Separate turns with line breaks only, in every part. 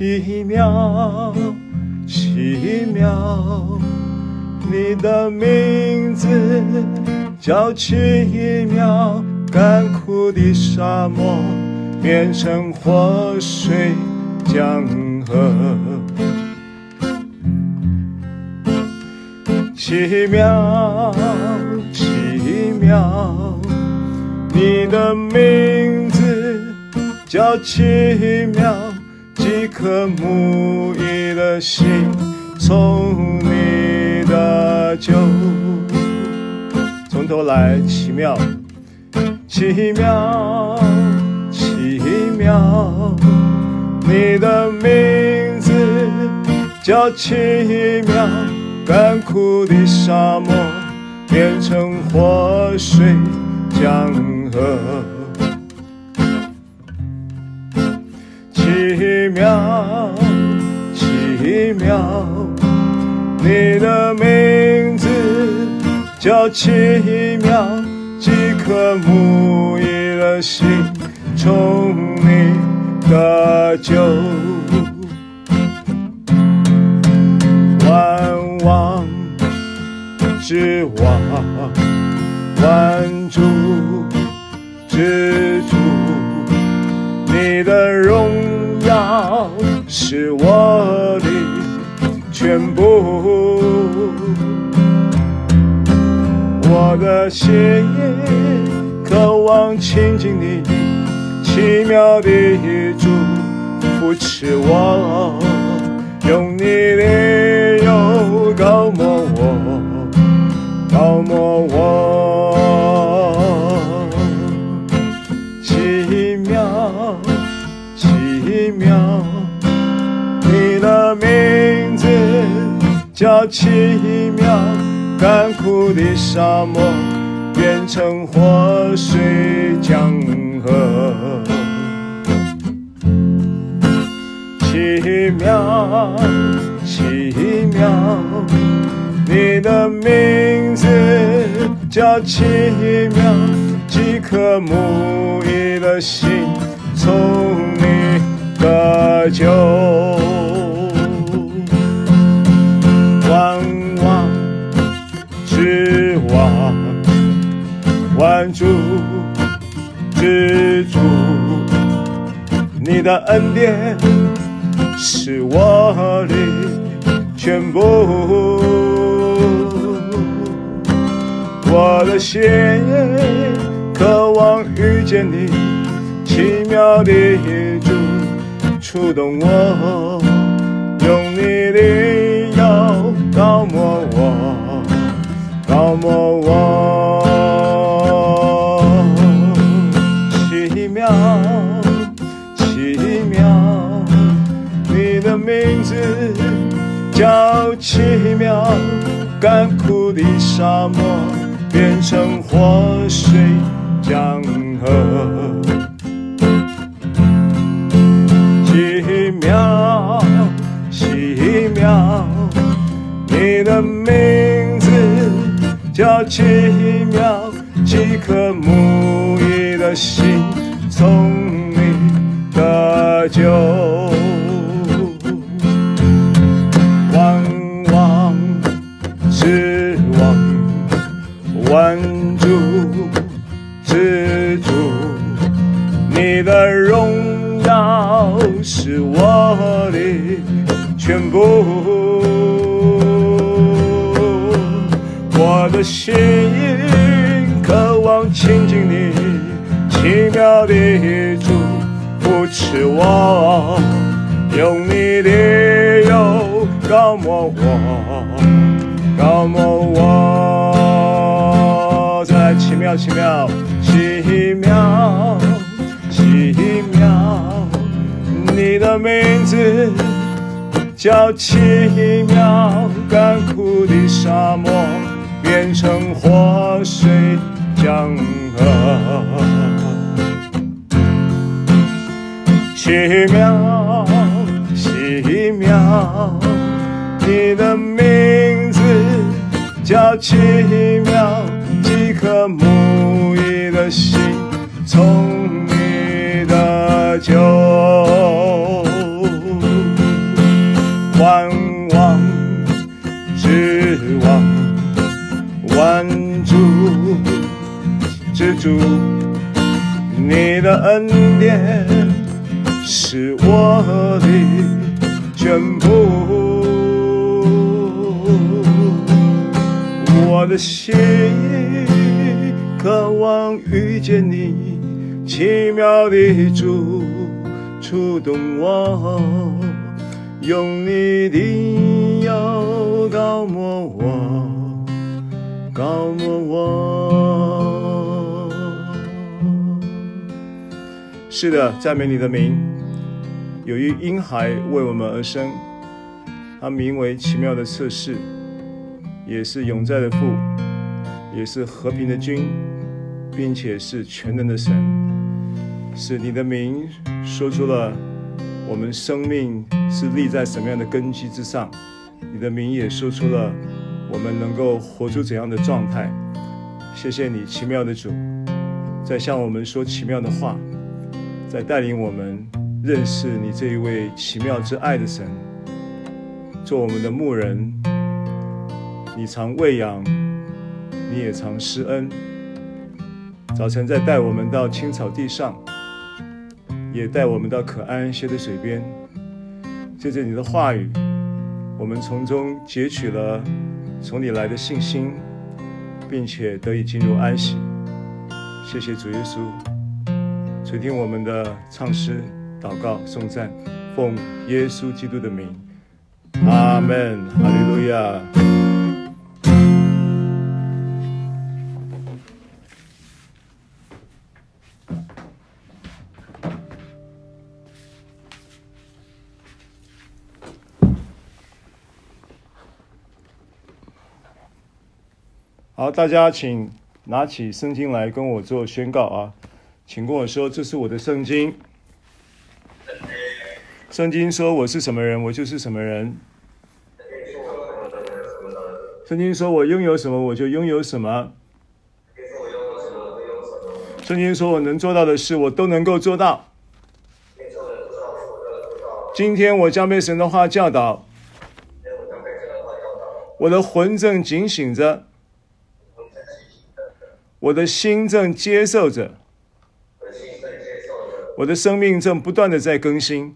奇妙，奇妙，你的名字叫奇妙，干枯的沙漠变成活水江河，奇妙，奇妙，你的名字叫奇妙。一颗沐浴的心，从你的酒，从头来，奇妙，奇妙，奇妙，你的名字叫奇妙，干枯的沙漠变成活水江河。妙，奇妙，你的名字叫奇妙，几颗沐浴的心从你得救，万王之王，万主之主，你的荣。是我的全部，我的心渴望亲近你，奇妙的主扶持我，用你的油膏抹我，膏抹我，叫奇妙，干枯的沙漠变成活水江河。奇妙，奇妙，你的名字叫奇妙，几颗沐浴的心从你得救。万主之主，你的恩典是我的全部，我的心渴望遇见你，奇妙的主触动我，用你的油膏抹我，膏抹我。叫奇妙，干枯的沙漠变成活水江河。奇妙，奇妙，你的名字叫奇妙，几颗沐浴的心从你得救。全部，我的心渴望亲近你，奇妙的主扶持我，用你的油膏抹我，膏抹我。在奇妙，奇妙，奇妙，奇妙，你的名字叫奇妙，干枯的沙漠变成活水江河。奇妙，奇妙，你的名字叫奇妙。几颗沐浴的心，从你的酒，主，你的恩典是我的全部。我的心渴望遇见你，奇妙的主触动我，用你的油膏抹我。是的，赞美你的名。有一婴孩为我们而生，他名为奇妙的测试，也是永在的父，也是和平的君，并且是全能的神。是你的名说出了我们生命是立在什么样的根基之上，你的名也说出了我们能够活出怎样的状态。谢谢你，奇妙的主，在向我们说奇妙的话。在带领我们认识你这一位奇妙之爱的神，做我们的牧人。你常喂养，你也常施恩。早晨在带我们到青草地上，也带我们到可安安歇的水边。借着你的话语，我们从中截取了从你来的信心，并且得以进入安息。谢谢主耶稣。垂听我们的唱诗、祷告、颂赞，奉耶稣基督的名，阿门，哈利路亚。好，大家请拿起圣经来跟我做宣告啊。请跟我说，这是我的圣经。圣经说我是什么人，我就是什么人。圣经说我拥有什么，我就拥有什么。圣经说我能做到的事，我都能够做到。今天我将被神的话教导，我的魂正警醒着，我的心正接受着。我的生命正不断的在更新，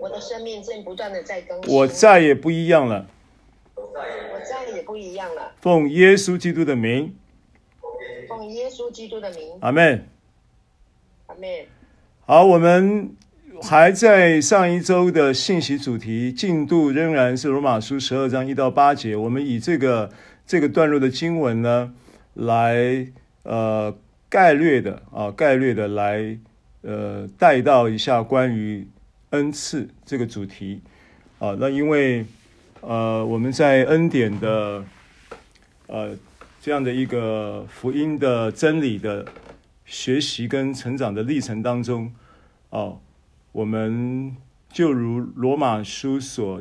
我的生命正不断的在更新，
我再也不一样了，
我再也不一样了。
奉耶稣基督的名，
奉耶稣基督的名，
阿门，
阿门。
好，我们还在上一周的信息主题进度仍然是罗马书十二章一到八节，我们以这个这个段落的经文呢，来呃概略的啊概略的来。呃，带到一下关于恩赐这个主题啊，那因为呃，我们在恩典的呃这样的一个福音的真理的学习跟成长的历程当中，哦，我们就如罗马书所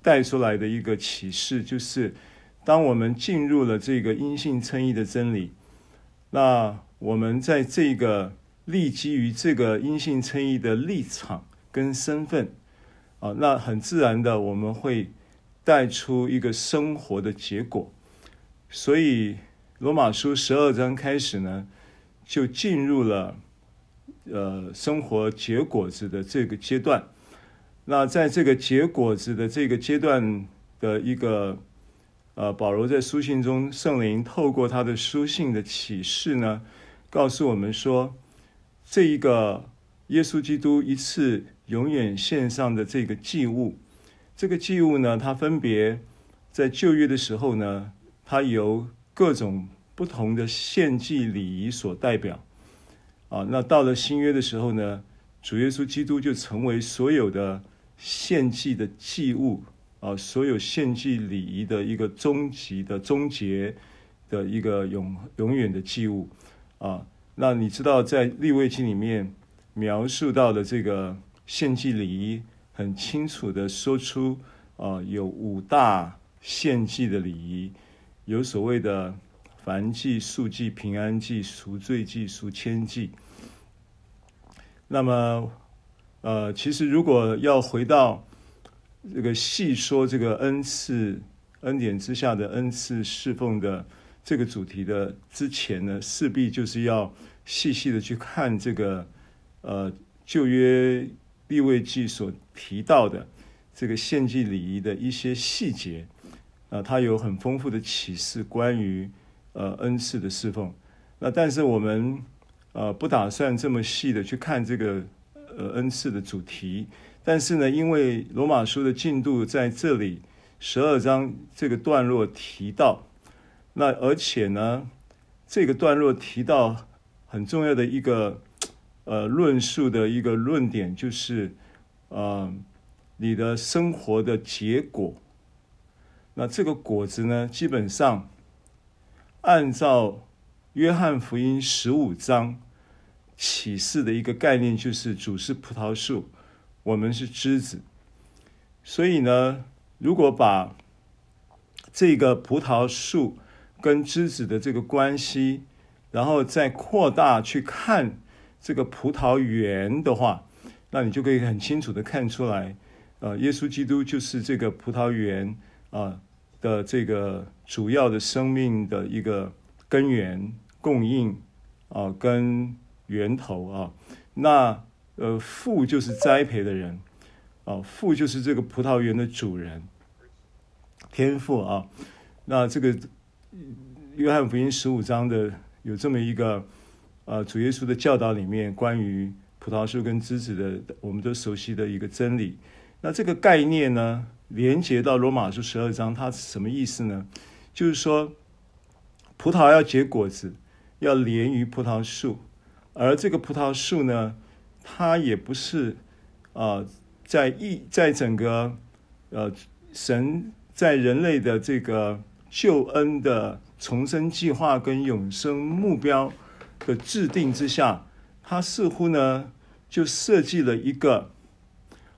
带出来的一个启示，就是当我们进入了这个阴性称义的真理，那我们在这个。立基于这个因信称义的立场跟身份，啊，那很自然的我们会带出一个生活的结果。所以罗马书十二章开始呢，就进入了呃生活结果子的这个阶段。那在这个结果子的这个阶段的一个呃，保罗在书信中，圣灵透过他的书信的启示呢，告诉我们说。这一个耶稣基督一次永远献上的这个祭物，这个祭物呢，它分别在旧约的时候呢，它由各种不同的献祭礼仪所代表。啊，那到了新约的时候呢，主耶稣基督就成为所有的献祭的祭物啊，所有献祭礼仪的一个终极的终结的一个永永远的祭物啊。那你知道，在利未记里面描述到的这个献祭礼仪，很清楚的说出啊，有五大献祭的礼仪，有所谓的燔祭、素祭、平安祭、赎罪祭、赎愆祭。那么，呃，其实如果要回到这个细说这个恩赐恩典之下的恩赐侍奉的这个主题的之前呢，势必就是要。细细的去看这个呃旧约利未记所提到的这个献祭礼仪的一些细节，啊，它有很丰富的启示关于呃恩赐的侍奉。那但是我们呃不打算这么细的去看这个呃恩赐的主题。但是呢，因为罗马书的进度在这里十二章这个段落提到，那而且呢，这个段落提到很重要的一个呃论述的一个论点，就是呃你的生活的结果。那这个果子呢，基本上按照约翰福音十五章启示的一个概念，就是主是葡萄树。我们是枝子，所以呢，如果把这个葡萄树跟枝子的这个关系，然后再扩大去看这个葡萄园的话，那你就可以很清楚的看出来，呃，耶稣基督就是这个葡萄园啊的这个主要的生命的一个根源、供应啊跟源头啊，那。呃，父就是栽培的人，啊，父就是这个葡萄园的主人，天父啊。那这个约翰福音十五章的有这么一个，呃，主耶稣的教导里面关于葡萄树跟枝子的，我们都熟悉的一个真理。那这个概念呢，连接到罗马书十二章，它是什么意思呢？就是说，葡萄要结果子，要连于葡萄树，而这个葡萄树呢，它也不是，啊、在一在整个，呃，神在人类的这个救恩的重生计划跟永生目标的制定之下，它似乎呢就设计了一个，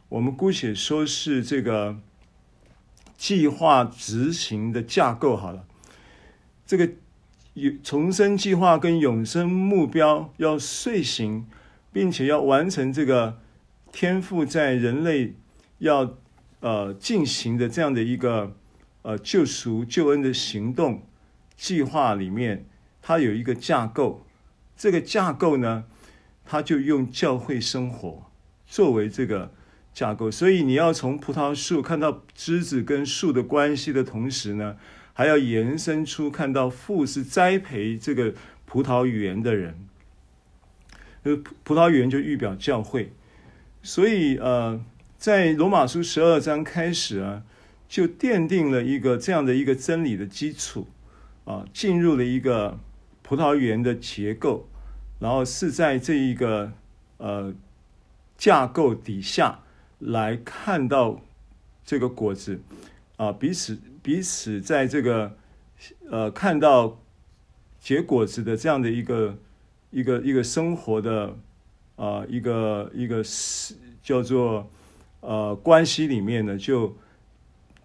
我们姑且说是这个计划执行的架构好了，这个有重生计划跟永生目标要遂行。并且要完成这个天赋在人类要呃进行的这样的一个呃救赎救恩的行动计划里面，它有一个架构。这个架构呢，它就用教会生活作为这个架构。所以你要从葡萄树看到枝子跟树的关系的同时呢，还要延伸出看到父是栽培这个葡萄园的人。呃，葡萄园就预表教会，所以呃，在罗马书十二章开始啊，就奠定了一个这样的一个真理的基础啊，进入了一个葡萄园的结构，然后是在这一个呃架构底下来看到这个果子啊，彼此彼此在这个呃看到结果子的这样的一个。一个一个生活的啊、一个一个是叫做呃关系里面呢，就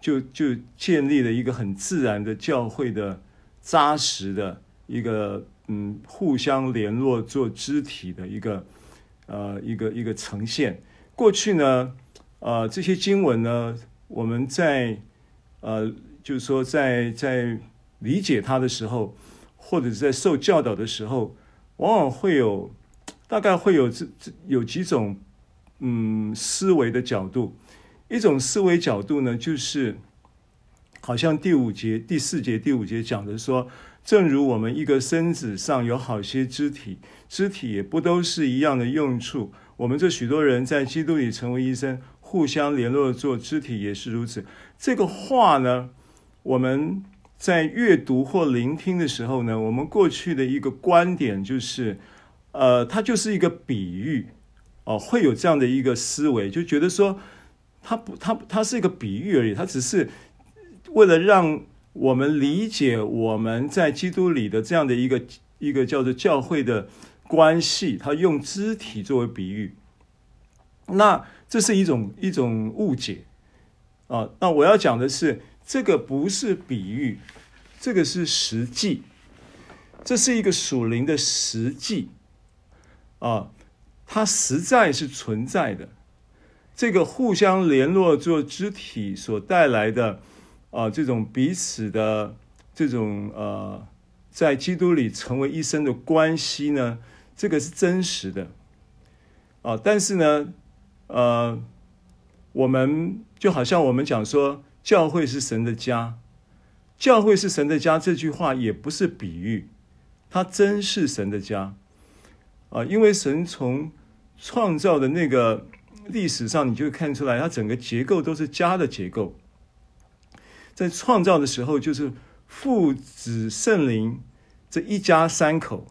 就就建立了一个很自然的教会的扎实的一个嗯互相联络做肢体的一个呃一个一个呈现。过去呢，呃这些经文呢，我们在呃就是说在在理解它的时候，或者是在受教导的时候。往往会有，大概会有这这有几种，嗯，思维的角度。一种思维角度呢，就是好像第五节、第四节、第五节讲的说，正如我们一个身子上有好些肢体，肢体也不都是一样的用处。我们这许多人在基督里成为医生，互相联络做肢体也是如此。这个话呢，我们。在阅读或聆听的时候呢，我们过去的一个观点就是，呃，它就是一个比喻，哦、会有这样的一个思维，就觉得说，它不，它它是一个比喻而已，它只是为了让我们理解我们在基督里的这样的一个一个叫做教会的关系，它用肢体作为比喻，那这是一种一种误解，啊、那我要讲的是。这个不是比喻，这个是实际，这是一个属灵的实际啊，它实在是存在的。这个互相联络做肢体所带来的啊，这种彼此的这种呃，在基督里成为一生的关系呢，这个是真实的。啊，但是呢，呃，我们就好像我们讲说，教会是神的家，教会是神的家这句话也不是比喻，它真是神的家啊，因为神从创造的那个历史上，你就会看出来，它整个结构都是家的结构。在创造的时候，就是父子圣灵这一家三口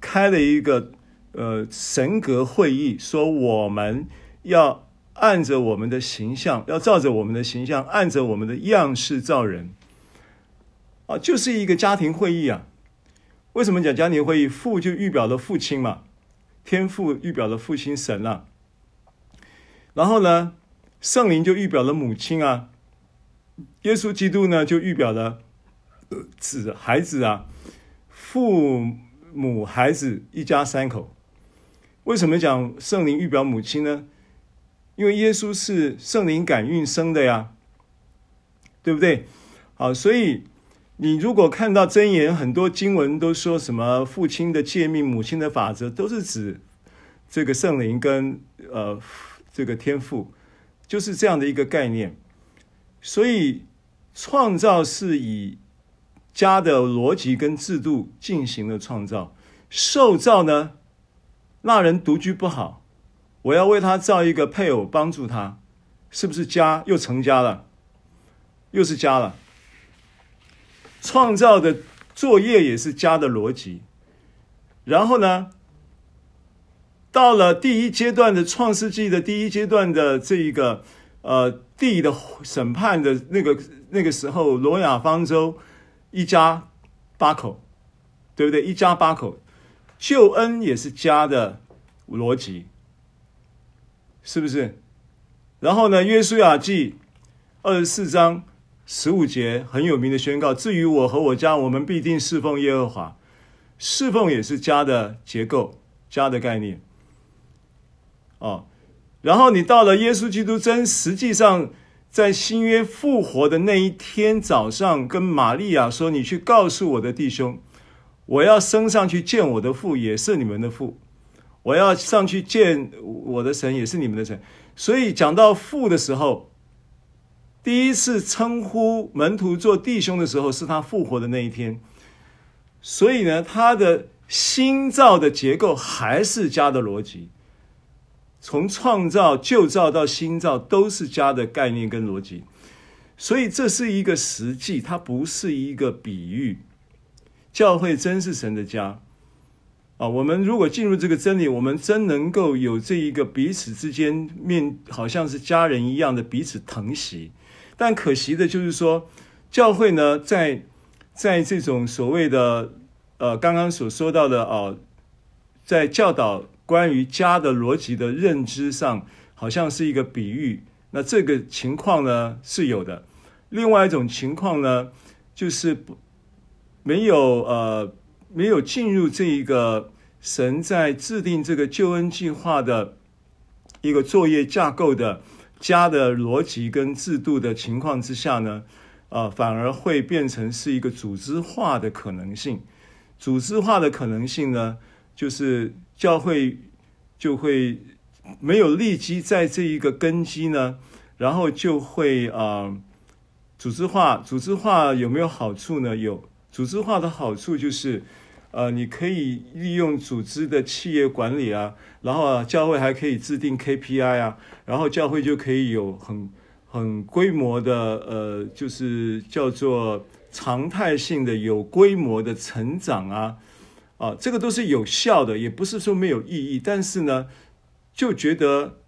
开了一个呃神格会议，说我们要按着我们的形象，要照着我们的形象，按着我们的样式造人啊，就是一个家庭会议啊。为什么讲家庭会议？父就预表了父亲嘛，天父预表了父亲神啊。然后呢，圣灵就预表了母亲啊。耶稣基督呢，就预表了子孩子啊，父母孩子一家三口。为什么讲圣灵预表母亲呢？因为耶稣是圣灵感孕生的呀，对不对？好，所以你如果看到箴言，很多经文都说什么父亲的诫命、母亲的法则，都是指这个圣灵跟呃这个天赋，就是这样的一个概念。所以，创造是以家的逻辑跟制度进行了创造。受造呢，那人独居不好，我要为他造一个配偶帮助他，是不是家又成家了？又是家了。创造的作业也是家的逻辑。然后呢，到了第一阶段的创世纪的第一阶段的这一个。呃，地的审判的那个那个时候，挪亚方舟一家八口，对不对？一家八口，救恩也是家的逻辑，是不是？然后呢，约书亚记二十四章十五节很有名的宣告：至于我和我家，我们必定侍奉耶和华。侍奉也是家的结构，家的概念，哦。然后你到了耶稣基督真实际上在新约复活的那一天早上，跟玛利亚说：“你去告诉我的弟兄，我要升上去见我的父，也是你们的父；我要上去见我的神，也是你们的神。”所以讲到父的时候，第一次称呼门徒做弟兄的时候，是他复活的那一天。所以呢，他的新造的结构还是家的逻辑。从创造、旧造到新造，都是家的概念跟逻辑，所以这是一个实际，它不是一个比喻。教会真是神的家啊！我们如果进入这个真理，我们真能够有这一个彼此之间面，好像是家人一样的彼此疼惜。但可惜的就是说，教会呢，在在这种所谓的呃刚刚所说到的哦、在教导。关于家的逻辑的认知上，好像是一个比喻。那这个情况呢是有的。另外一种情况呢，就是不没有呃没有进入这一个神在制定这个救恩计划的一个作业架构的家的逻辑跟制度的情况之下呢，呃，反而会变成是一个组织化的可能性。组织化的可能性呢，就是。教会就会没有立基在这一个根基呢，然后就会啊、呃，组织化。组织化有没有好处呢？有，组织化的好处就是，呃，你可以利用组织的企业管理啊，然后啊，教会还可以制定 KPI 啊，然后教会就可以有很很规模的呃，就是叫做常态性的有规模的成长啊。啊，这个都是有效的，也不是说没有意义。但是呢，就觉得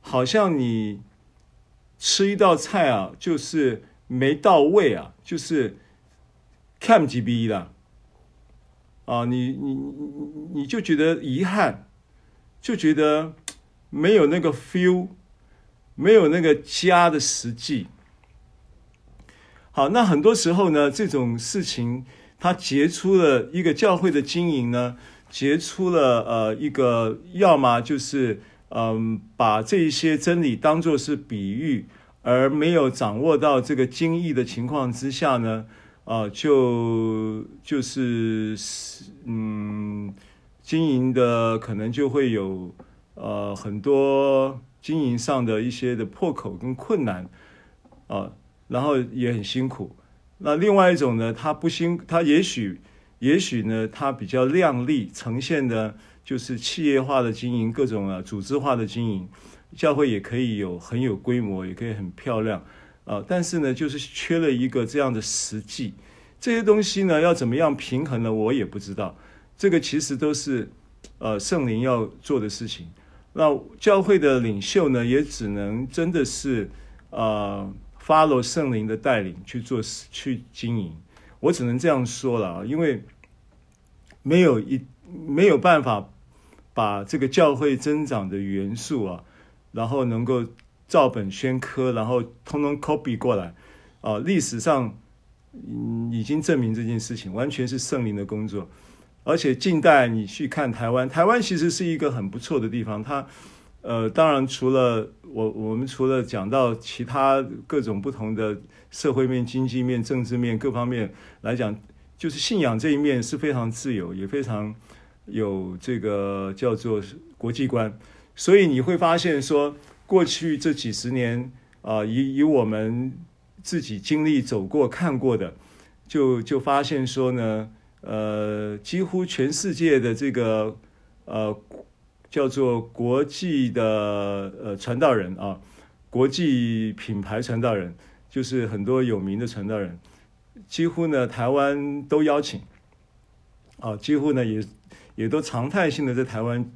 好像你吃一道菜啊，就是没到位啊，就是看几逼了啊，你你你你就觉得遗憾，就觉得没有那个 feel，没有那个家的实际。好，那很多时候呢，这种事情。他结出了一个教会的经营呢，结出了呃一个，要么就是嗯、把这一些真理当作是比喻，而没有掌握到这个精义的情况之下呢，啊、就就是嗯经营的可能就会有呃很多经营上的一些的破口跟困难啊、然后也很辛苦。那另外一种呢，它不辛，他也许也许呢，它比较亮丽，呈现的就是企业化的经营，各种啊组织化的经营，教会也可以有很有规模，也可以很漂亮啊、但是呢，就是缺了一个这样的实际。这些东西呢，要怎么样平衡呢？我也不知道。这个其实都是呃圣灵要做的事情。那教会的领袖呢，也只能真的是呃 follow 圣灵的带领去做去经营。我只能这样说了啊，因为没有一没有办法把这个教会增长的元素啊，然后能够照本宣科，然后通通 copy 过来啊，历史上。已经证明这件事情完全是圣灵的工作，而且近代你去看台湾，台湾其实是一个很不错的地方。它，呃，当然除了我，我们除了讲到其他各种不同的社会面、经济面、政治面各方面来讲，就是信仰这一面是非常自由，也非常有这个叫做国际观。所以你会发现说，过去这几十年啊，以以我们。自己经历走过看过的，就就发现说呢，呃，几乎全世界的这个呃叫做国际的呃传道人啊，国际品牌传道人，就是很多有名的传道人，几乎呢台湾都邀请，啊，几乎呢也也都常态性的在台湾，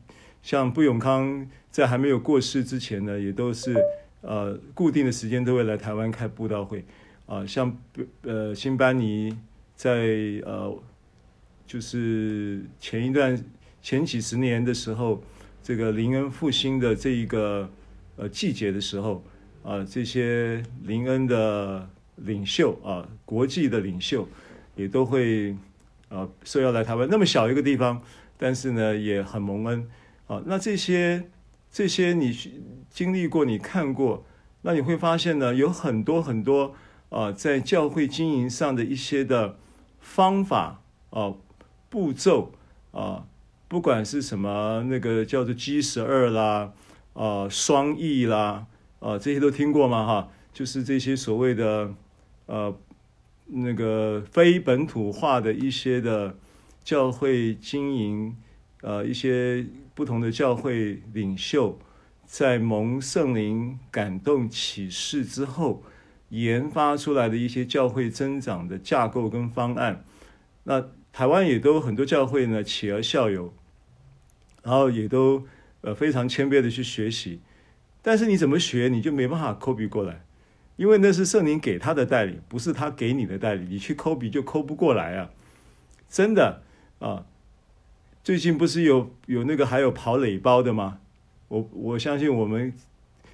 像布永康在还没有过世之前呢，也都是。呃，固定的时间都会来台湾开布道会，啊、像呃辛班尼在呃就是前一段前几十年的时候，这个灵恩复兴的这一个呃季节的时候，啊、这些灵恩的领袖啊、国际的领袖也都会啊说要来台湾，那么小一个地方，但是呢也很蒙恩啊、那这些。这些你经历过，你看过，那你会发现呢，有很多很多啊、在教会经营上的一些的方法啊、步骤啊、不管是什么那个叫做 G 十二啦，啊、双翼啦，啊、这些都听过吗？哈，就是这些所谓的呃那个非本土化的一些的教会经营，呃一些。不同的教会领袖在蒙圣灵感动启示之后，研发出来的一些教会增长的架构跟方案，那台湾也都很多教会呢，企而效尤，然后也都呃非常谦卑的去学习，但是你怎么学，你就没办法 copy 过来，因为那是圣灵给他的代理，不是他给你的代理，你去 copy 就 copy 不过来啊，真的啊。最近不是有有那个还有跑垒包的吗？我我相信我们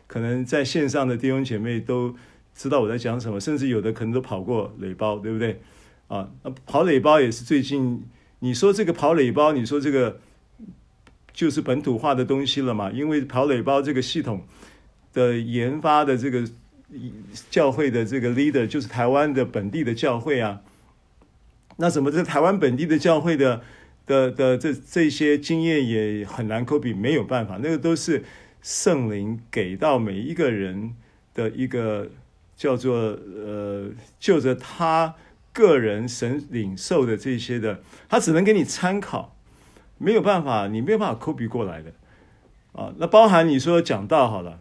可能在线上的弟兄姐妹都知道我在讲什么，甚至有的可能都跑过垒包，对不对？啊，那跑垒包也是最近，你说这个跑垒包，你说这个就是本土化的东西了嘛？因为跑垒包这个系统的研发的这个教会的这个 leader 就是台湾的本地的教会啊。那怎么这台湾本地的教会的？的的这这些经验也很难 copy，没有办法，那个都是圣灵给到每一个人的一个叫做呃，就着他个人神领受的这些的，他只能给你参考，没有办法，你没有办法 copy 过来的啊。那包含你说讲道好了，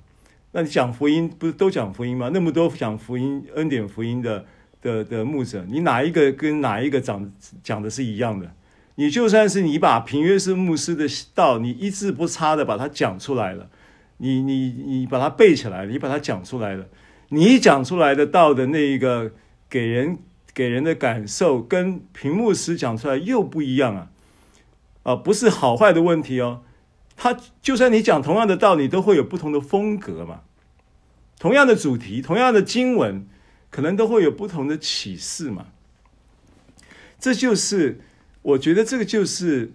那你讲福音不是都讲福音吗？那么多讲福音恩典福音的的的牧者，你哪一个跟哪一个讲讲的是一样的？你就算是你把平约瑟牧师的道，你一字不差的把它讲出来了，你你你把它背起来了，你把它讲出来了，你讲出来的道的那一个给人给人的感受，跟屏幕时讲出来又不一样啊！啊，不是好坏的问题哦，他就算你讲同样的道理，都会有不同的风格嘛，同样的主题，同样的经文，可能都会有不同的启示嘛，这就是。我觉得这个就是，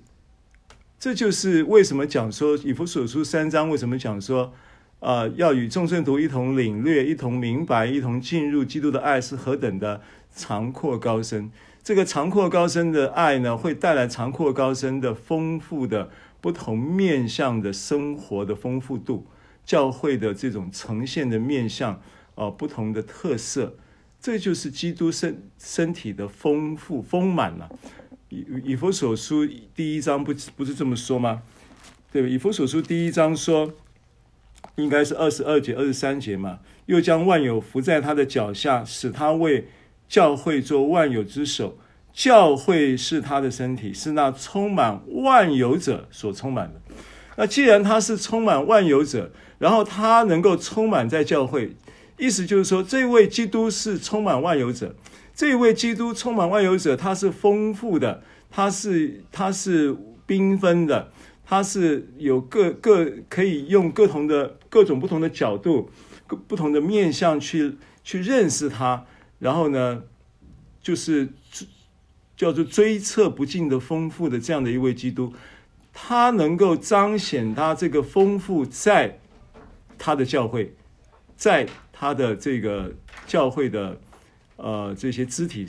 这就是为什么讲说以弗所书三章为什么讲说，啊、呃，要与众圣徒一同领略、一同明白、一同进入基督的爱是何等的长阔高深。这个长阔高深的爱呢，会带来长阔高深的丰富的不同面向的生活的丰富度，教会的这种呈现的面向啊、不同的特色，这就是基督身身体的丰富丰满了。以以弗所书第一章不不是这么说吗？对吧？以弗所书第一章说，应该是二十二节、二十三节嘛，又将万有伏在他的脚下，使他为教会做万有之首。教会是他的身体，是那充满万有者所充满的。那既然他是充满万有者，然后他能够充满在教会，意思就是说，这位基督是充满万有者。这位基督充满万有者，他是丰富的，他是他是缤纷的，他是有各各可以用各同的各种不同的角度、各不同的面向去去认识他。然后呢，就是。叫做追测不尽的丰富的这样的一位基督，他能够彰显他这个丰富在他的教会，在他的这个教会的呃这些肢体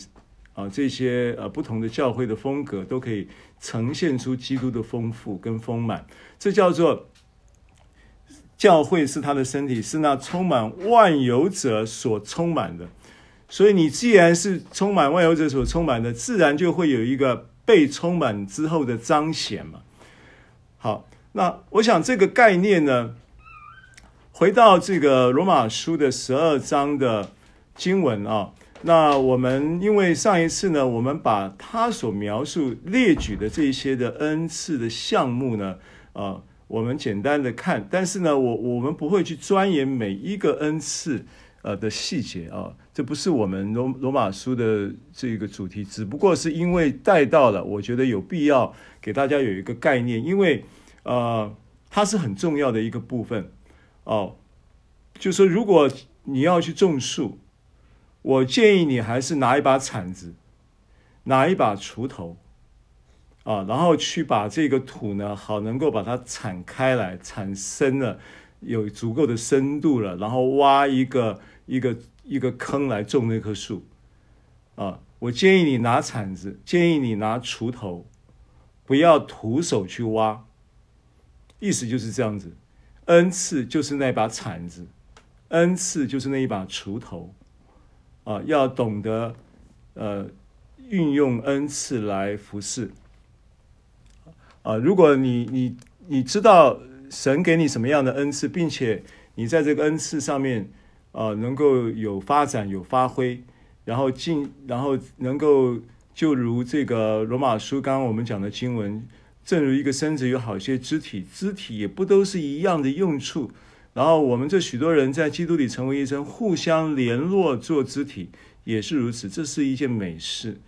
啊、这些呃不同的教会的风格都可以呈现出基督的丰富跟丰满，这叫做教会是他的身体，是那充满万有者所充满的。所以你既然是充满万有者所充满的，自然就会有一个被充满之后的彰显嘛。好，那我想这个概念呢，回到这个罗马书的十二章的经文啊，那我们因为上一次呢，我们把他所描述列举的这些的恩赐的项目呢，呃，我们简单的看，但是呢，我我们不会去钻研每一个恩赐。呃的细节啊，这不是我们罗罗马书的这个主题，只不过是因为带到了，我觉得有必要给大家有一个概念，因为呃，它是很重要的一个部分哦。就说如果你要去种树，我建议你还是拿一把铲子，拿一把锄头啊，然后去把这个土呢，好能够把它铲开来，铲深了。有足够的深度了，然后挖一个一个一个坑来种那棵树，啊，我建议你拿铲子，建议你拿锄头，不要徒手去挖。意思就是这样子，恩赐就是那把铲子，恩赐就是那一把锄头，啊，要懂得呃运用恩赐来服侍。啊，如果你你你知道。神给你什么样的恩赐，并且你在这个恩赐上面，呃，能够有发展、有发挥，然后进，然后能够就如这个罗马书刚刚我们讲的经文，正如一个身子有好些肢体，肢体也不都是一样的用处。然后我们这许多人在基督里成为一身，互相联络做肢体，也是如此。这是一件美事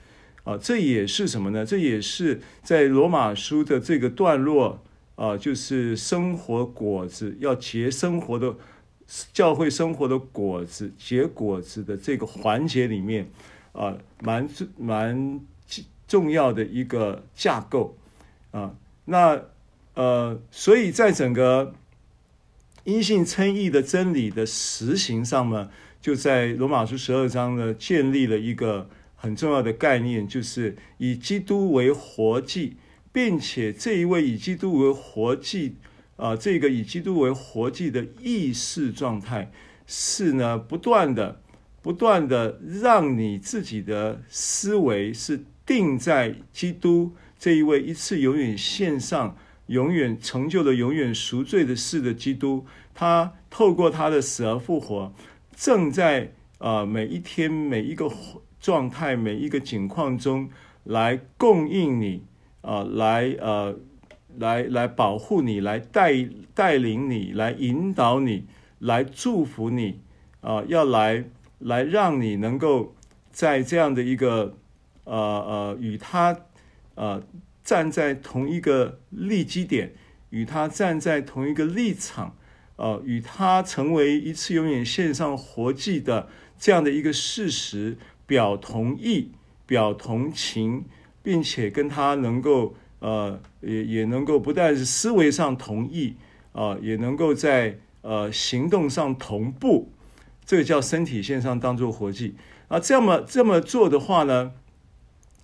啊！这也是什么呢？这也是在罗马书的这个段落。啊，就是生活果子要结生活的教会生活的果子，结果子的这个环节里面，啊，蛮蛮重要的一个架构啊。那呃，所以在整个因信称义的真理的实行上呢，就在罗马书十二章呢，建立了一个很重要的概念，就是以基督为活祭。并且这一位以基督为活祭，啊、这个以基督为活祭的意识状态是呢，不断的、不断的让你自己的思维是定在基督这一位一次永远献上、永远成就了永远赎罪的事的基督，他透过他的死而复活，正在啊、每一天每一个状态、每一个景况中来供应你。啊，来呃，来来保护你，来带带领你，来引导你，来祝福你，啊，要来来让你能够在这样的一个呃呃与他呃站在同一个立基点，与他站在同一个立场，呃，与他成为一次永远线上活祭的这样的一个事实，表同意，表同情。并且跟他能够呃也也能够不但是思维上同意啊、也能够在呃行动上同步，这个叫身体线上当做活计啊。这么这么做的话呢，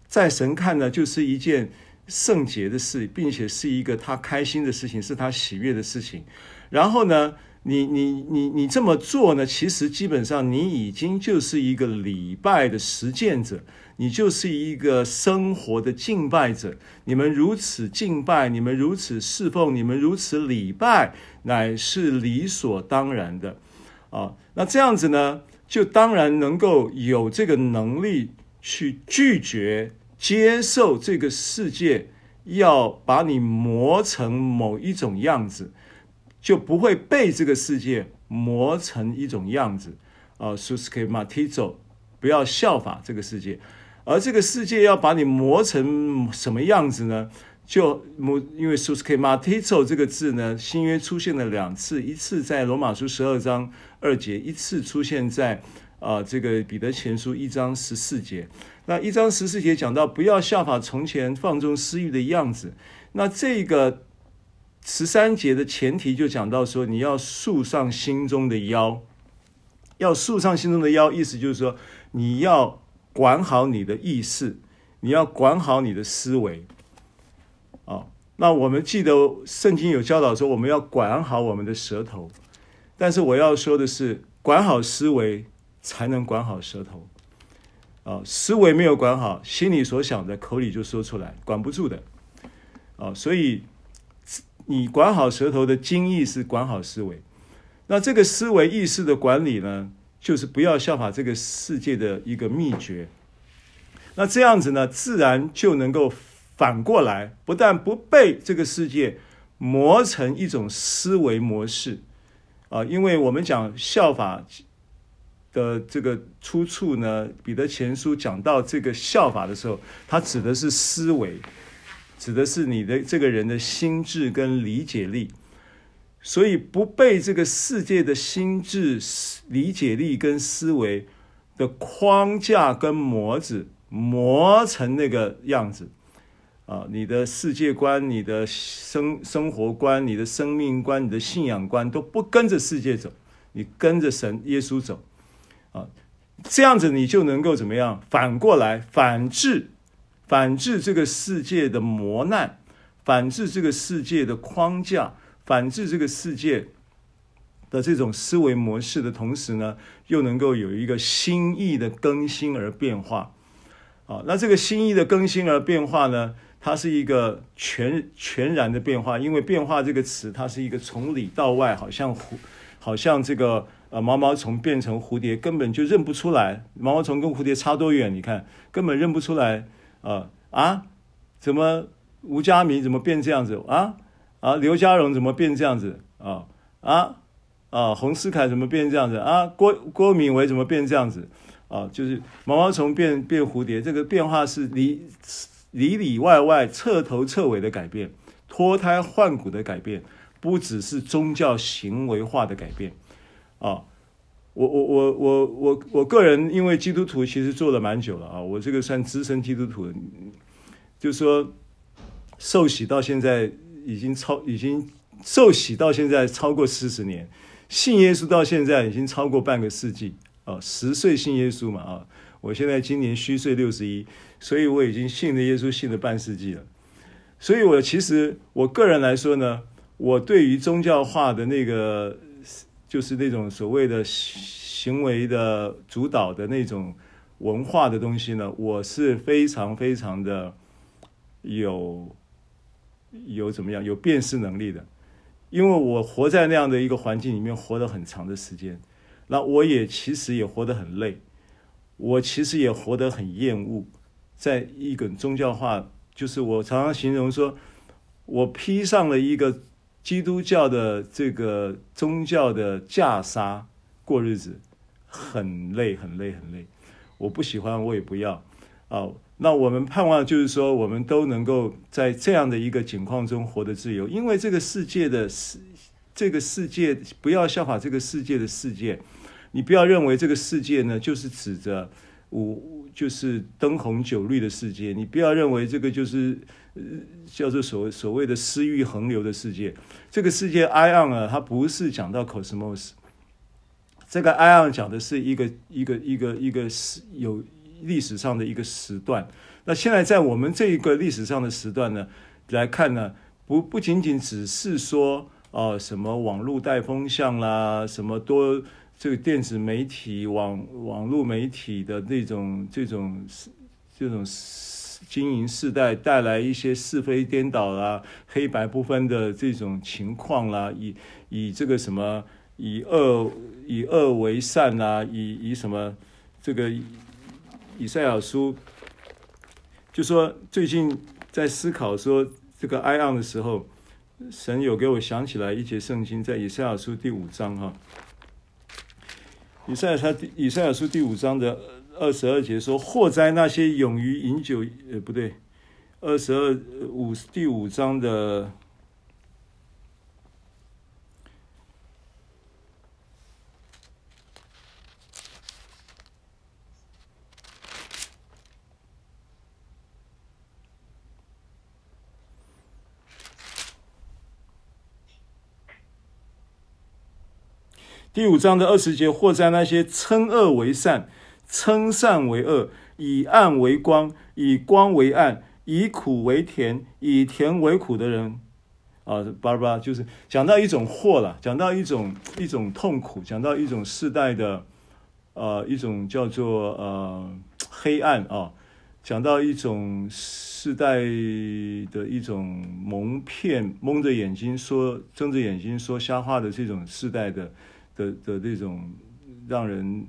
在神看呢，就是一件圣洁的事，并且是一个他开心的事情，是他喜悦的事情。然后呢，你你你你这么做呢，其实基本上你已经就是一个礼拜的实践者，你就是一个生活的敬拜者。你们如此敬拜，你们如此侍奉，你们如此礼拜，乃是理所当然的啊。那这样子呢，就当然能够有这个能力去拒绝。接受这个世界要把你磨成某一种样子，就不会被这个世界磨成一种样子。啊，susceptible，不要效法这个世界，而这个世界要把你磨成什么样子呢？就磨因为 susceptible 这个字呢，新约出现了两次，一次在罗马书十二章二节，一次出现在啊这个彼得前书一章十四节。那一章十四节讲到不要效法从前放纵私欲的样子，那这个十三节的前提就讲到说，你要束上心中的腰，要束上心中的腰，意思就是说你要管好你的意识，你要管好你的思维。啊，那我们记得圣经有教导说，我们要管好我们的舌头，但是我要说的是，管好思维才能管好舌头。啊，思维没有管好，心里所想的口里就说出来，管不住的。啊，所以你管好舌头的精义是管好思维。那这个思维意识的管理呢，就是不要效法这个世界的一个秘诀。那这样子呢，自然就能够反过来，不但不被这个世界磨成一种思维模式。啊，因为我们讲效法。的这个出处呢，彼得前书讲到这个效法的时候，他指的是思维，指的是你的这个人的心智跟理解力，所以不被这个世界的心智、理解力跟思维的框架跟模子磨成那个样子啊，你的世界观、你的生生活观、你的生命观、你的信仰观都不跟着世界走，你跟着神耶稣走。啊，这样子你就能够怎么样？反过来反制，反制这个世界的磨难，反制这个世界的框架，反制这个世界的这种思维模式的同时呢，又能够有一个心意的更新而变化。啊，那这个心意的更新而变化呢，它是一个全全然的变化，因为变化这个词，它是一个从里到外，好像蝴好像这个。呃，毛毛虫变成蝴蝶，根本就认不出来。毛毛虫跟蝴蝶差多远？你看，根本认不出来。啊啊，怎么吴家明怎么变这样子？啊啊，刘家荣怎么变这样子？啊啊啊，洪思凯怎么变这样子？啊，郭郭敏维怎么变这样子？啊，就是毛毛虫变变蝴蝶，这个变化是里里里外外、彻头彻尾的改变，脱胎换骨的改变，不只是宗教行为化的改变。啊，我我我我我我个人因为基督徒其实做了蛮久了啊，我这个算资深基督徒，就说受洗到现在已经超已经受洗到现在超过四十年，信耶稣到现在已经超过半个世纪啊，十岁信耶稣嘛啊，我现在今年虚岁六十一，所以我已经信了耶稣信了半世纪了，所以我其实我个人来说呢，我对于宗教化的那个。就是那种所谓的行为的主导的那种文化的东西呢，我是非常非常的有有怎么样有辨识能力的，因为我活在那样的一个环境里面，活得很长的时间，那我也其实也活得很累，我其实也活得很厌恶，在一个宗教化，就是我常常形容说，我披上了一个。基督教的这个宗教的袈裟过日子，很累，很累，很累。我不喜欢，我也不要。啊、那我们盼望就是说，我们都能够在这样的一个境况中活得自由。因为这个世界的世，这个世界不要效法这个世界的世界。你不要认为这个世界呢，就是指着五，就是灯红酒绿的世界。你不要认为这个就是。呃，叫做所谓所谓的私欲横流的世界，这个世界 I on 啊，它不是讲到 cosmos，这个 I on 讲的是一个一个一个一个是有历史上的一个时段。那现在在我们这一个历史上的时段呢，来看呢，不不仅仅只是说哦、呃、什么网络带风向啦，什么多这个电子媒体、网网络媒体的这种这种这种经营世代带来一些是非颠倒啦、黑白不分的这种情况啦，以以这个什么以恶以恶为善啦，以以什么这个以赛亚书。就说最近在思考说这个哀昂的时候，神有给我想起来一节圣经，在以赛亚书第五章哈。以赛亚他以赛亚书第五章的二十二节说：“祸灾那些勇于饮酒，呃，不对，二十二五第五章的。”第五章的二十节，或在那些称恶为善，称善为恶，以暗为光，以光为暗，以苦为甜，以甜为苦的人，啊，巴拉巴拉，就是讲到一种祸了，讲到一种一种痛苦，讲到一种世代的，呃，一种叫做呃黑暗啊，讲到一种世代的一种蒙骗，蒙着眼睛说，睁着眼睛说瞎话的这种世代的。的的那种让人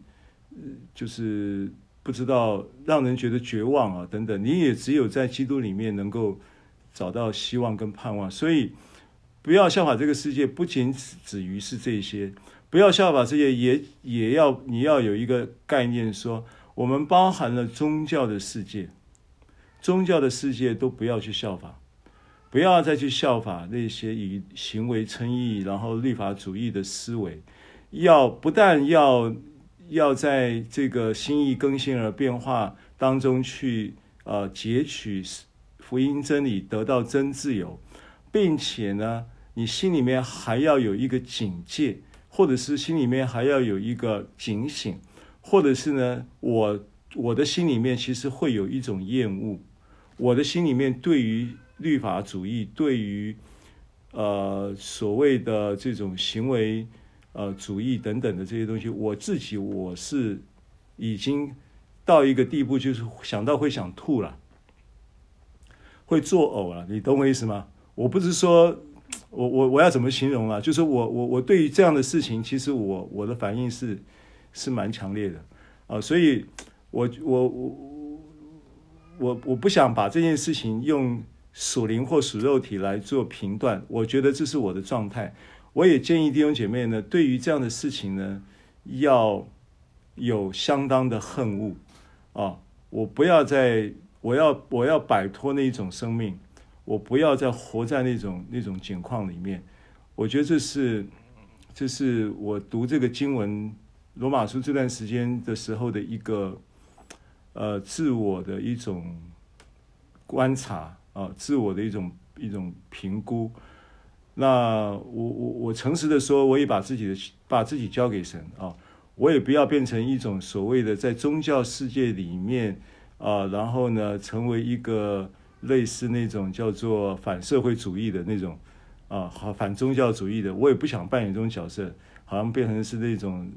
就是不知道，让人觉得绝望啊等等，你也只有在基督里面能够找到希望跟盼望。所以不要效法这个世界，不仅止于是这些，不要效法这些，也也要你要有一个概念说，我们包含了宗教的世界，宗教的世界都不要去效法，不要再去效法那些以行为称义，然后律法主义的思维。要不但要要在这个心意更新而变化当中去呃截取福音真理，得到真自由，并且呢，你心里面还要有一个警戒，或者是心里面还要有一个警醒，或者是呢，我我的心里面其实会有一种厌恶，我的心里面对于律法主义，对于呃所谓的这种行为。呃，主义等等的这些东西，我自己我是已经到一个地步，就是想到会想吐了，会作呕了。你懂我意思吗？我不是说我我我要怎么形容啊？就是我我我对于这样的事情，其实我我的反应是是蛮强烈的啊，所以我我我我我不想把这件事情用属灵或属肉体来做评断，我觉得这是我的状态。我也建议弟兄姐妹呢，对于这样的事情呢，要有相当的恨恶啊！我不要再，我要我要摆脱那一种生命，我不要再活在那种那种境况里面。我觉得这是，这是我读这个经文罗马书这段时间的时候的一个呃自我的一种观察啊，自我的一种一种评估。那我我我诚实的说，我也把自己的把自己交给神啊，我也不要变成一种所谓的在宗教世界里面啊，然后呢，成为一个类似那种叫做反社会主义的那种啊，好反宗教主义的，我也不想扮演这种角色，好像变成是那种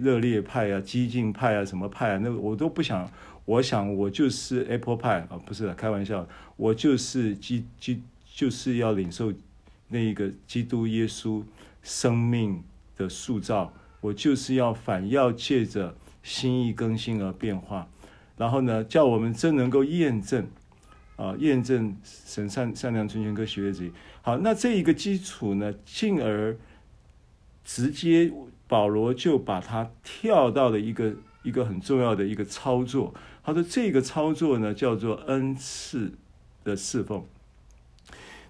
热烈派啊、激进派啊、什么派啊，那我都不想。我想我就是 Apple 派啊，不是开玩笑，我就是基基就是要领受。那一个基督耶稣生命的塑造，我就是要反要借着心意更新而变化，然后呢，叫我们真能够验证啊，验证神善善良纯全可喜悦之意。好，那这一个基础呢，进而直接保罗就把它跳到了一个一个很重要的一个操作。他说这个操作呢，叫做恩赐的侍奉。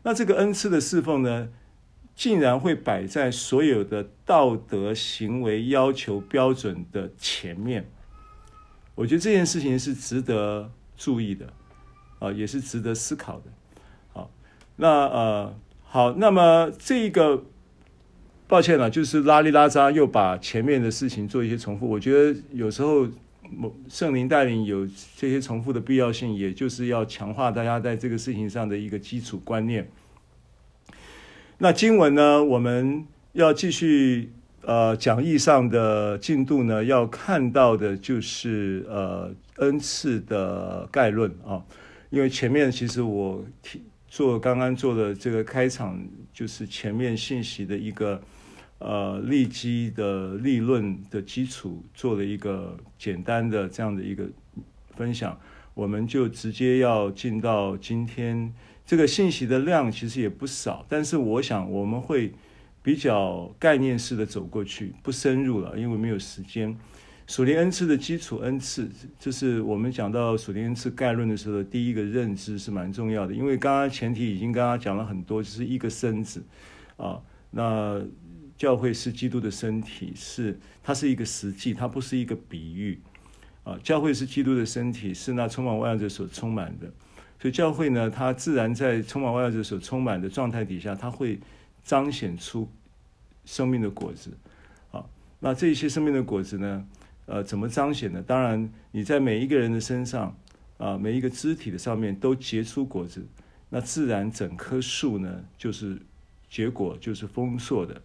那这个恩赐的侍奉呢，竟然会摆在所有的道德行为要求标准的前面，我觉得这件事情是值得注意的，啊，也是值得思考的。好，那呃，好，那么这个，抱歉了，就是拉里拉扎又把前面的事情做一些重复。我觉得有时候圣灵带领有这些重复的必要性，也就是要强化大家在这个事情上的一个基础观念。那经文呢，我们要继续呃讲义上的进度呢，要看到的就是呃恩赐的概论啊，因为前面其实我做刚刚做的这个开场，就是前面信息的一个。呃，利基的立论的基础做了一个简单的这样的一个分享，我们就直接要进到今天这个信息的量其实也不少，但是我想我们会比较概念式的走过去，不深入了，因为没有时间。属灵恩赐的基础恩赐，这是我们讲到属灵恩赐概论的时候的第一个认知是蛮重要的，因为刚刚前提已经刚刚讲了很多，就是一个身子啊，那。教会是基督的身体，是它是一个实际，它不是一个比喻啊。教会是基督的身体，是那充满万有者所充满的。所以教会呢，它自然在充满万有者所充满的状态底下，它会彰显出生命的果子啊。那这些生命的果子呢，呃，怎么彰显呢？当然，你在每一个人的身上啊，每一个肢体的上面都结出果子，那自然整棵树呢，就是结果就是丰硕的。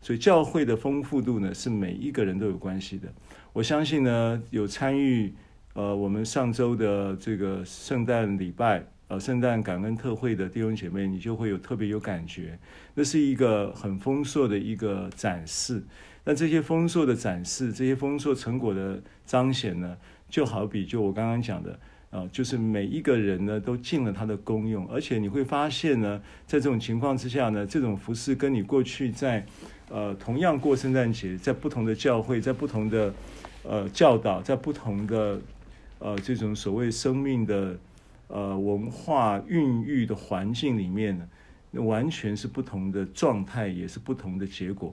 所以教会的丰富度呢，是每一个人都有关系的。我相信呢，有参与呃我们上周的这个圣诞礼拜呃圣诞感恩特会的弟兄姐妹，你就会有特别有感觉。那是一个很丰硕的一个展示。那这些丰硕的展示，这些丰硕成果的彰显呢，就好比就我刚刚讲的啊、就是每一个人呢都尽了他的功用，而且你会发现呢，在这种情况之下呢，这种服事跟你过去在呃，同样过圣诞节，在不同的教会，在不同的呃教导，在不同的呃这种所谓生命的呃文化孕育的环境里面呢，那完全是不同的状态，也是不同的结果，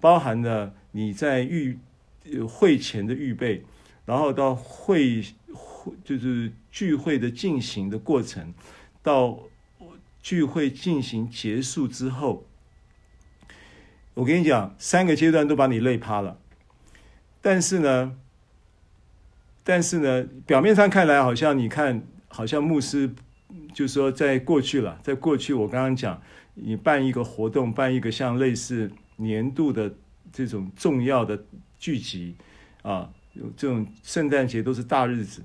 包含了你在预会前的预备，然后到会会就是聚会的进行的过程，到聚会进行结束之后。我跟你讲，三个阶段都把你累趴了，但是呢，但是呢，表面上看来好像你看，好像牧师就是说，在过去了，在过去我刚刚讲，你办一个活动，办一个像类似年度的这种重要的聚集啊，这种圣诞节都是大日子，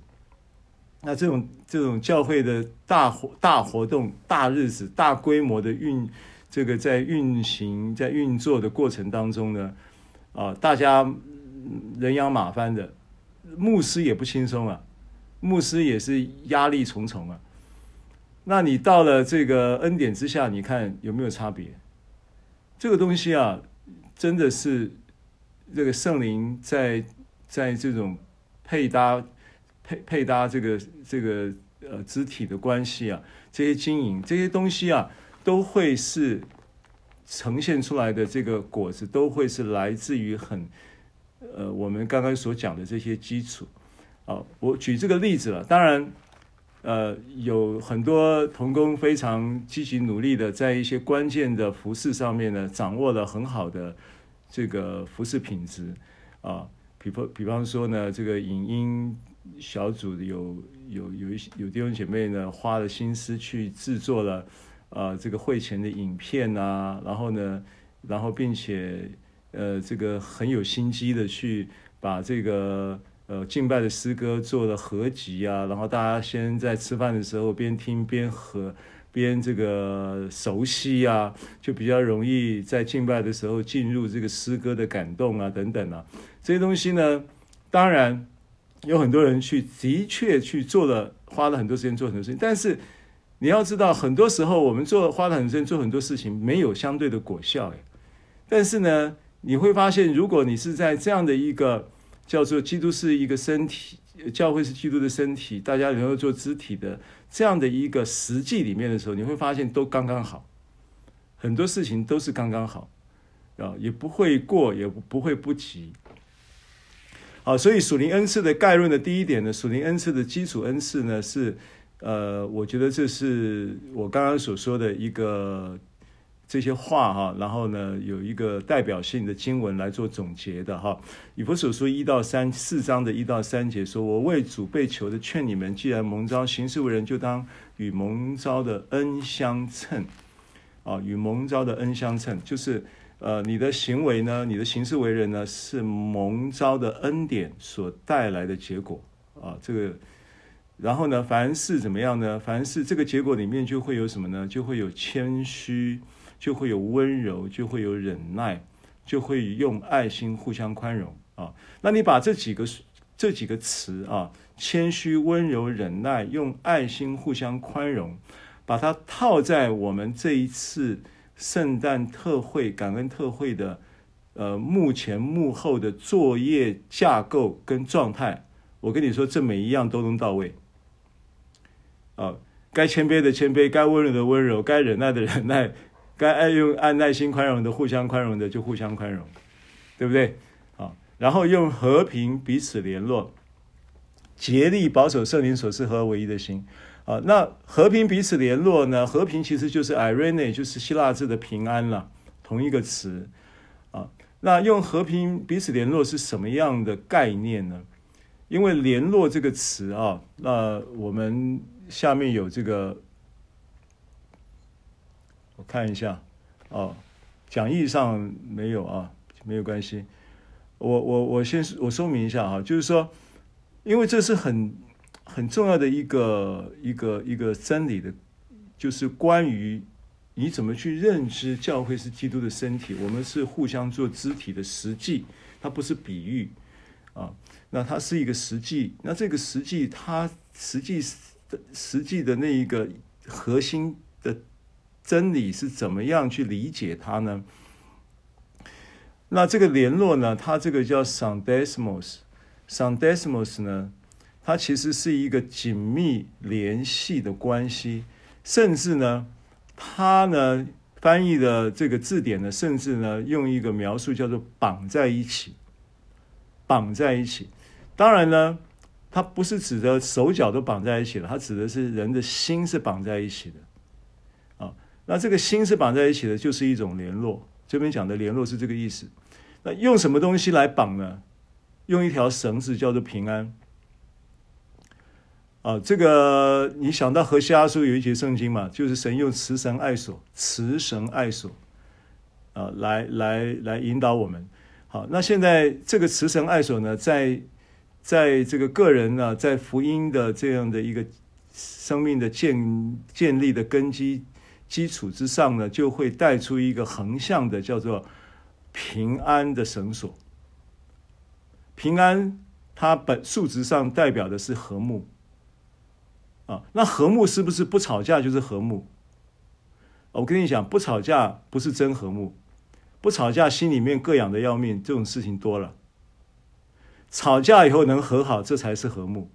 那这种这种教会的大活大活动、大日子、大规模的运。这个在运行、在运作的过程当中呢，啊，大家人仰马翻的，牧师也不轻松啊，牧师也是压力重重啊。那你到了这个恩典之下，你看有没有差别？这个东西啊，真的是这个圣灵在在这种配搭、配配搭这个这个呃肢体的关系啊，这些经营这些东西啊。都会是呈现出来的这个果子，都会是来自于很呃我们刚刚所讲的这些基础啊。我举这个例子了，当然呃有很多同工非常积极努力的，在一些关键的服饰上面呢，掌握了很好的这个服饰品质啊。比方比方说呢，这个影音小组有有有一些有弟兄姐妹呢，花了心思去制作了。啊、这个会前的影片啊，然后呢，然后并且呃，这个很有心机的去把这个呃敬拜的诗歌做了合集啊，然后大家先在吃饭的时候边听边和边这个熟悉啊，就比较容易在敬拜的时候进入这个诗歌的感动啊等等啊，这些东西呢，当然有很多人去的确去做了，花了很多时间做很多事情，但是。你要知道，很多时候我们做花了很多做很多事情，没有相对的果效哎。但是呢，你会发现，如果你是在这样的一个叫做基督是一个身体，教会是基督的身体，大家能够做肢体的这样的一个实际里面的时候，你会发现都刚刚好，很多事情都是刚刚好啊，也不会过，也不会不及。好，所以属灵恩赐的概论的第一点呢，属灵恩赐的基础恩赐呢是。呃，我觉得这是我刚刚所说的一个这些话哈，然后呢，有一个代表性的经文来做总结的哈。以弗所书一到三四章的一到三节说：“我为主被囚的，劝你们，既然蒙召行事为人，就当与蒙召的恩相称。啊，与蒙召的恩相称，就是呃，你的行为呢，你的行事为人呢，是蒙召的恩典所带来的结果啊。这个，然后呢，凡事怎么样呢？凡事这个结果里面就会有什么呢？就会有谦虚。”就会有温柔，就会有忍耐，就会用爱心互相宽容啊。那你把这几个这几个词啊，谦虚、温柔、忍耐，用爱心互相宽容，把它套在我们这一次圣诞特会、感恩特会的呃幕前幕后的作业架构跟状态，我跟你说，这每一样都能到位啊。该谦卑的谦卑，该温柔的温柔，该忍耐的忍耐。该爱用按耐心宽容的，互相宽容的就互相宽容，对不对？啊，然后用和平彼此联络，竭力保守圣灵所赐合唯一的心。啊，那和平彼此联络呢？和平其实就是 Irene，就是希腊字的平安了，同一个词。啊，那用和平彼此联络是什么样的概念呢？因为联络这个词啊，那我们下面有这个。我看一下，哦，讲义上没有啊，没有关系。我我我先我说明一下哈，就是说，因为这是很很重要的一个一个一个真理的，就是关于你怎么去认知教会是基督的身体，我们是互相做肢体的实际，它不是比喻啊，那它是一个实际，那这个实际它实际的实际的那一个核心的。真理是怎么样去理解它呢？那这个联络呢？它这个叫 “Sandesmos”，“Sandesmos” 呢？它其实是一个紧密联系的关系，甚至呢，它呢翻译的这个字典呢，甚至呢用一个描述叫做“绑在一起”，绑在一起。当然呢，它不是指的手脚都绑在一起了，它指的是人的心是绑在一起的。啊那这个心是绑在一起的，就是一种联络。这边讲的联络是这个意思。那用什么东西来绑呢？用一条绳子叫做平安。啊，这个你想到何西阿书有一节圣经嘛，就是神用慈神爱锁，慈神爱锁，啊，来来来引导我们。好，那现在这个慈神爱锁呢，在在这个个人呢，在福音的这样的一个生命的建建立的根基。基础之上呢，就会带出一个横向的，叫做平安的绳索。平安，它本数值上代表的是和睦啊。那和睦是不是不吵架就是和睦？我跟你讲，不吵架不是真和睦，不吵架心里面膈痒的要命，这种事情多了。吵架以后能和好，这才是和睦。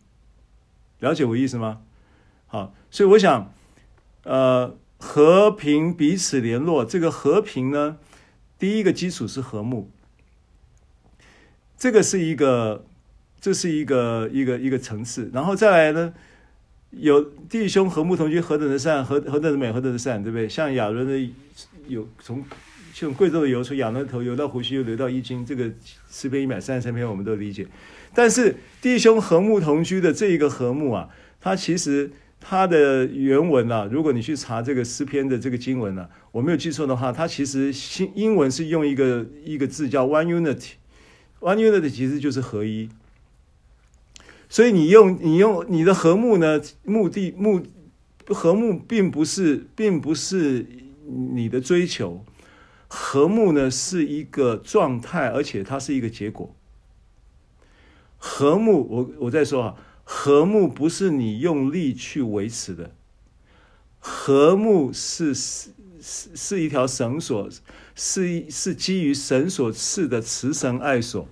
了解我意思吗？好，所以我想，呃。和平彼此联络，这个和平呢，第一个基础是和睦，这个是一个，这是一个一个一个层次，然后再来呢，有弟兄和睦同居，何等的善，何何等的美，何等的善，对不对？像亚伦的有从像贵州的油从亚伦的头游到胡须，又流到衣襟，这个诗篇一百三十三篇我们都理解。但是弟兄和睦同居的这一个和睦啊，它其实。它的原文啊，如果你去查这个诗篇的这个经文呢、啊，我没有记错的话，它其实新英文是用一个一个字叫 one unity，one unity 其实就是合一。所以你用你用你的和睦呢，目的目和睦并不是并不是你的追求，和睦呢是一个状态，而且它是一个结果。和睦，我我再说啊。和睦不是你用力去维持的，和睦是是是一条绳索，是一是基于神所赐的慈神爱所。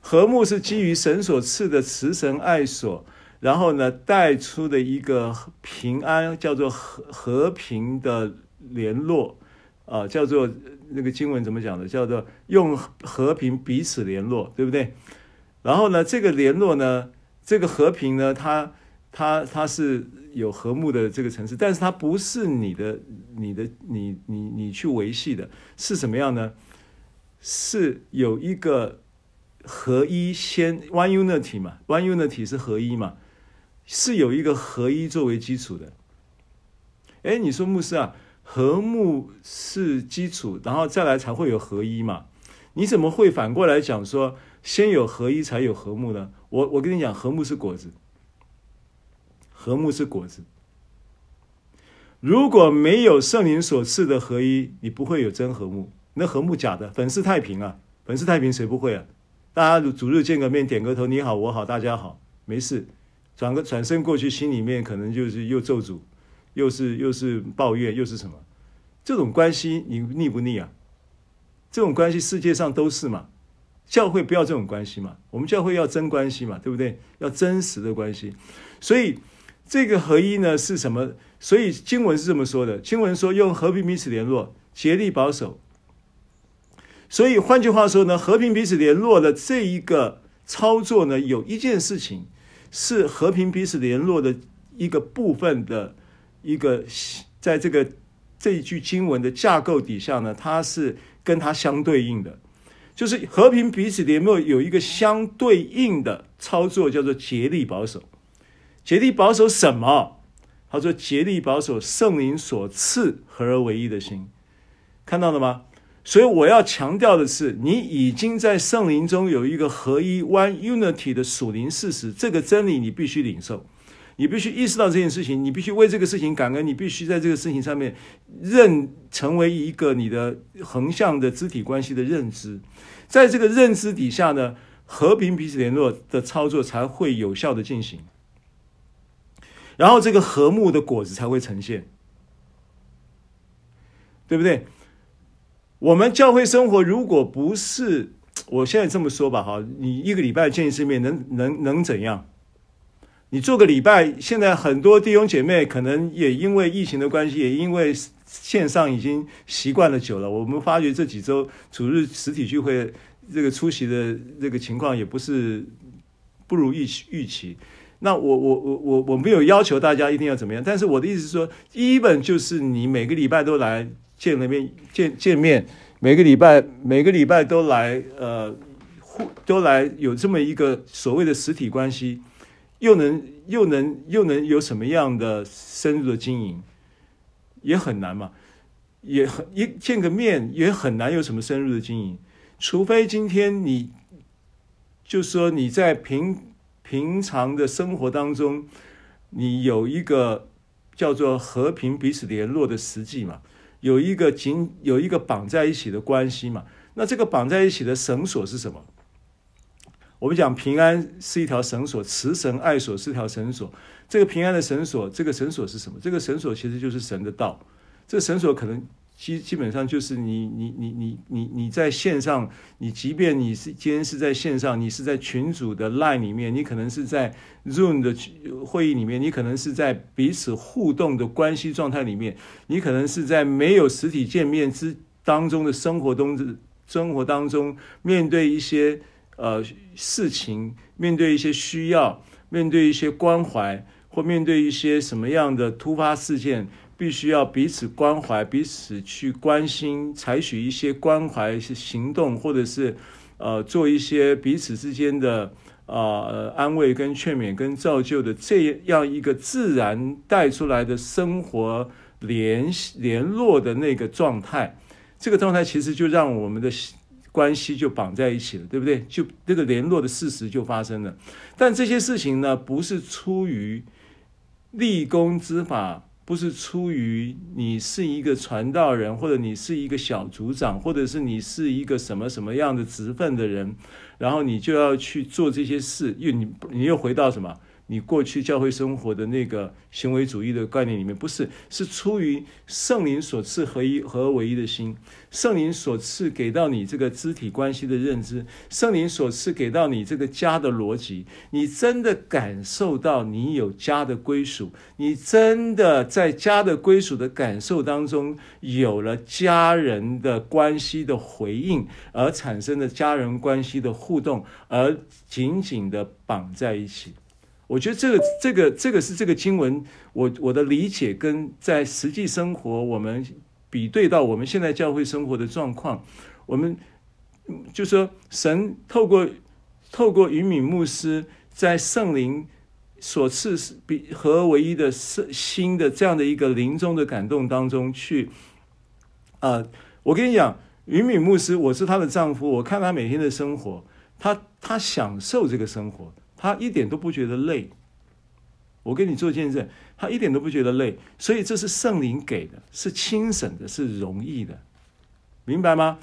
和睦是基于神所赐的慈神爱所，然后呢带出的一个平安，叫做和和平的联络，啊，叫做。那个经文怎么讲的？叫做用和平彼此联络，对不对？然后呢，这个联络呢，这个和平呢，它它它是有和睦的这个层次，但是它不是你的、你的、你、你、你去维系的，是什么样呢？是有一个合一先 one unity 嘛，one unity 是合一嘛，是有一个合一作为基础的。哎，你说牧师啊，和睦是基础，然后再来才会有合一嘛？你怎么会反过来讲说，先有合一才有和睦呢？我我跟你讲，和睦是果子。和睦是果子。如果没有圣灵所赐的合一，你不会有真和睦。那和睦假的，粉饰太平啊！粉饰太平谁不会啊？大家主日见个面，点个头，你好，我好，大家好，没事。转个转身过去，心里面可能就是又咒诅，又是又是抱怨，又是什么？这种关系你腻不腻啊？这种关系世界上都是嘛。教会不要这种关系嘛，我们教会要真关系嘛，对不对？要真实的关系，所以。这个合一呢是什么？所以经文是这么说的：经文说用和平彼此联络，竭力保守。所以换句话说呢，和平彼此联络的这一个操作呢，有一件事情是和平彼此联络的一个部分的一个，在这个这一句经文的架构底下呢，它是跟它相对应的，就是和平彼此联络有一个相对应的操作，叫做竭力保守。竭力保守什么？他说：“竭力保守圣灵所赐合而为一的心，看到了吗？所以我要强调的是，你已经在圣灵中有一个合一 （one unity） 的属灵事实，这个真理你必须领受，你必须意识到这件事情，你必须为这个事情感恩，你必须在这个事情上面认成为一个你的横向的肢体关系的认知，在这个认知底下呢，和平彼此联络的操作才会有效的进行。”然后这个和睦的果子才会呈现，对不对？我们教会生活如果不是，我现在这么说吧，哈，你一个礼拜见一次面，能能能怎样？你做个礼拜，现在很多弟兄姐妹可能也因为疫情的关系，也因为线上已经习惯了久了。我们发觉这几周主日实体聚会这个出席的这个情况也不是不如预期预期。那我我我我我没有要求大家一定要怎么样，但是我的意思是说，基本就是你每个礼拜都来见了面见见面，每个礼拜每个礼拜都来呃，互都来有这么一个所谓的实体关系，又能又能又能有什么样的深入的经营，也很难嘛，也很一见个面也很难有什么深入的经营，除非今天你就说你在平。平常的生活当中，你有一个叫做和平彼此联络的实际嘛，有一个紧有一个绑在一起的关系嘛。那这个绑在一起的绳索是什么？我们讲平安是一条绳索，慈神爱索是条绳索。这个平安的绳索，这个绳索是什么？这个绳索其实就是神的道。这绳索可能。基基本上就是你你你你你你在线上，你即便你是今天是在线上，你是在群组的 line 里面，你可能是在 Zoom 的会议里面，你可能是在彼此互动的关系状态里面，你可能是在没有实体见面之当中的生活中生活当中，面对一些呃事情，面对一些需要，面对一些关怀，或面对一些什么样的突发事件。必须要彼此关怀，彼此去关心，采取一些关怀行动，或者是呃做一些彼此之间的呃安慰跟劝勉跟造就的这样一个自然带出来的生活联联络的那个状态，这个状态其实就让我们的关系就绑在一起了，对不对？就这个联络的事实就发生了。但这些事情呢，不是出于立功之法。不是出于你是一个传道人，或者你是一个小组长，或者是你是一个什么什么样的职分的人，然后你就要去做这些事，又你你又回到什么？你过去教会生活的那个行为主义的概念里面，不是，是出于圣灵所赐合一合而为一的心，圣灵所赐给到你这个肢体关系的认知，圣灵所赐给到你这个家的逻辑，你真的感受到你有家的归属，你真的在家的归属的感受当中有了家人的关系的回应，而产生的家人关系的互动，而紧紧的绑在一起。我觉得这个这个这个是这个经文，我我的理解跟在实际生活我们比对到我们现在教会生活的状况，我们就说神透过透过云敏牧师在圣灵所赐比和唯一的新的这样的一个临中的感动当中去，啊、我跟你讲，云敏牧师，我是她的丈夫，我看她每天的生活，她她享受这个生活。他一点都不觉得累，我跟你做见证，他一点都不觉得累，所以这是圣灵给的，是轻省的，是容易的，明白吗？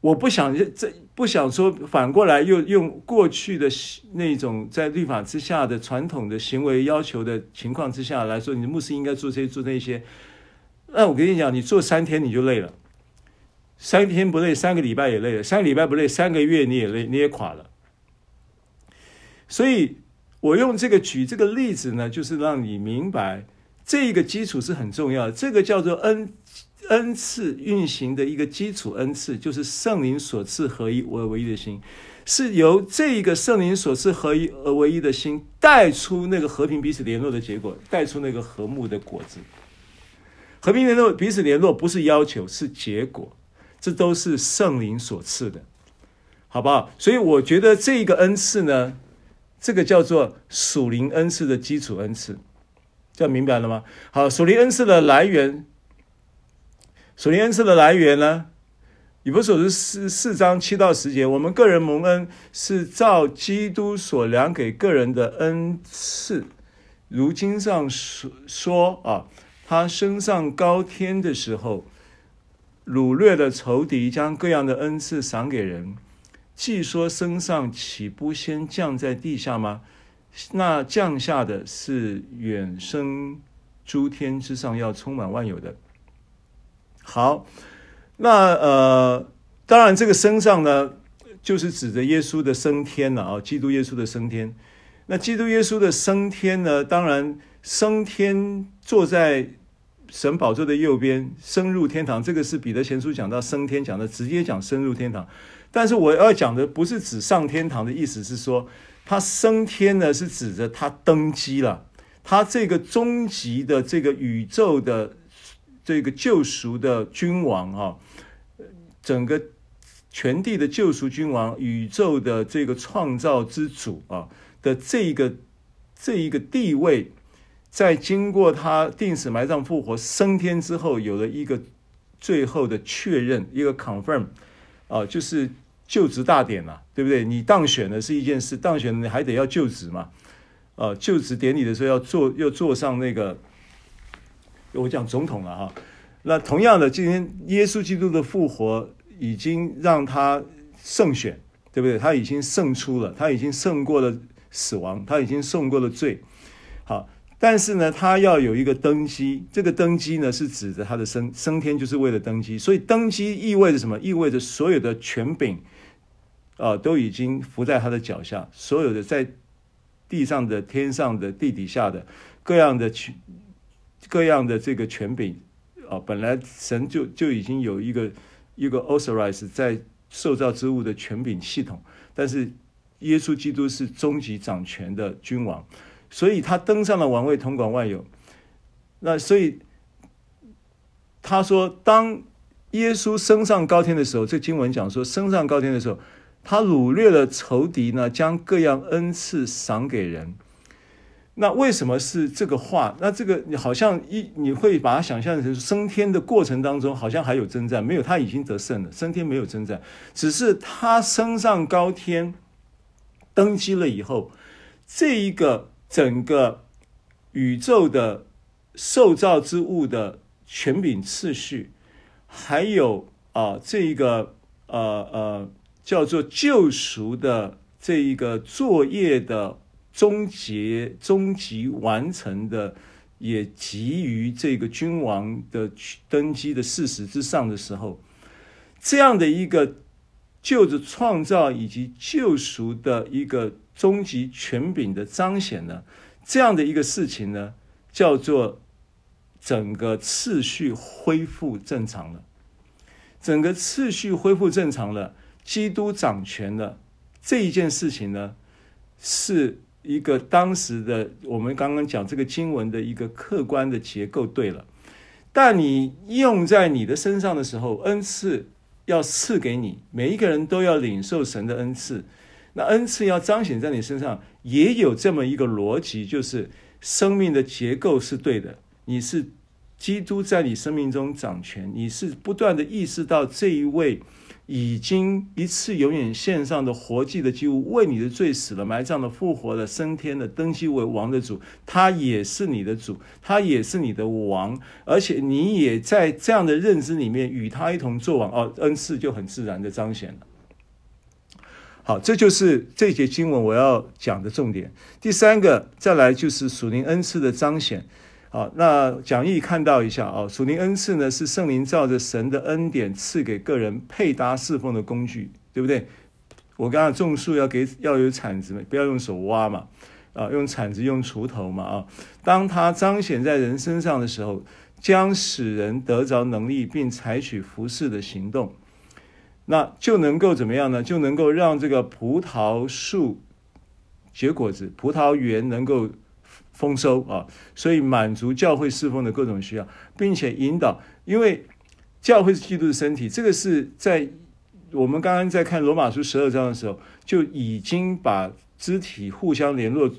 我不想这不想说反过来又用过去的那种在律法之下的传统的行为要求的情况之下来说，你的牧师应该做这些做那些。那我跟你讲，你做三天你就累了，三天不累，三个礼拜也累了，三个礼拜不累，三个月你也累，你也垮了。所以，我用这个举这个例子呢，就是让你明白这一个基础是很重要的。这个叫做恩恩赐运行的一个基础恩赐，就是圣灵所赐合一而为一的心，是由这一个圣灵所赐合一而唯一的心带出那个和平彼此联络的结果，带出那个和睦的果子。和平联络彼此联络不是要求，是结果，这都是圣灵所赐的，好不好？所以我觉得这一个恩赐呢。这个叫做属灵恩赐的基础恩赐，这样明白了吗？好，属灵恩赐的来源，属灵恩赐的来源呢？以弗所书四四章七到十节，我们个人蒙恩是照基督所量给个人的恩赐，如经上说说啊，他升上高天的时候，掳掠了仇敌，将各样的恩赐赏给人。既说升上，岂不先降在地下吗？那降下的是远升诸天之上，要充满万有的。好，那呃，当然这个升上呢，就是指着耶稣的升天了啊，基督耶稣的升天。那基督耶稣的升天呢，当然升天坐在神宝座的右边，升入天堂。这个是彼得前书讲到升天讲的，直接讲升入天堂。但是我要讲的不是指上天堂的意思，是说他升天呢，是指着他登基了，他这个终极的这个宇宙的这个救赎的君王啊，整个全地的救赎君王，宇宙的这个创造之主啊的这一个这一个地位，在经过他定死埋葬复活升天之后，有了一个最后的确认，一个 confirm 啊，就是。就职大典嘛，对不对？你当选的是一件事，当选你还得要就职嘛。呃，就职典礼的时候要坐，要坐上那个，我讲总统了哈。那同样的，今天耶稣基督的复活已经让他胜选，对不对？他已经胜出了，他已经胜过了死亡，他已经胜过了罪。好，但是呢，他要有一个登基，这个登基呢是指着他的升升天，就是为了登基。所以登基意味着什么？意味着所有的权柄。啊，都已经伏在他的脚下，所有的在地上的、天上的、地底下的各样的权、各样的这个权柄，啊，本来神就就已经有一个一个 authorize 在受造之物的权柄系统，但是耶稣基督是终极掌权的君王，所以他登上了王位，统管万有。那所以他说，当耶稣升上高天的时候，这经文讲说，升上高天的时候。他掳掠了仇敌呢，将各样恩赐赏给人。那为什么是这个话？那这个你好像一你会把它想象成升天的过程当中，好像还有征战，没有，他已经得胜了。升天没有征战，只是他升上高天，登基了以后，这一个整个宇宙的受造之物的权柄次序，还有啊这一个呃呃。叫做救赎的这一个作业的终结、终极完成的，也基于这个君王的登基的事实之上的时候，这样的一个就着创造以及救赎的一个终极权柄的彰显呢，这样的一个事情呢，叫做整个次序恢复正常了，整个次序恢复正常了。基督掌权的这一件事情呢，是一个当时的我们刚刚讲这个经文的一个客观的结构对了，但你用在你的身上的时候，恩赐要赐给你，每一个人都要领受神的恩赐。那恩赐要彰显在你身上，也有这么一个逻辑，就是生命的结构是对的。你是基督在你生命中掌权，你是不断的意识到这一位已经一次永远献上的活祭的祭物，为你的罪死了、埋葬了、复活了、升天的、登基为王的主，他也是你的主，他也是你的王，而且你也在这样的认知里面与他一同作王，哦，恩赐就很自然的彰显了。好，这就是这节经文我要讲的重点。第三个，再来就是属灵恩赐的彰显。好，那讲义看到一下啊，属灵恩赐呢是圣灵照着神的恩典赐给个人配搭侍奉的工具，对不对？我刚刚种树要给要有铲子嘛，不要用手挖嘛，啊，用铲子用锄头嘛啊。当它彰显在人身上的时候，将使人得着能力，并采取服侍的行动。那就能够怎么样呢？就能够让这个葡萄树结果子，葡萄园能够丰收啊！所以满足教会侍奉的各种需要，并且引导，因为教会是基督的身体。这个是在我们刚刚在看罗马书十二章的时候，就已经把肢体互相联络，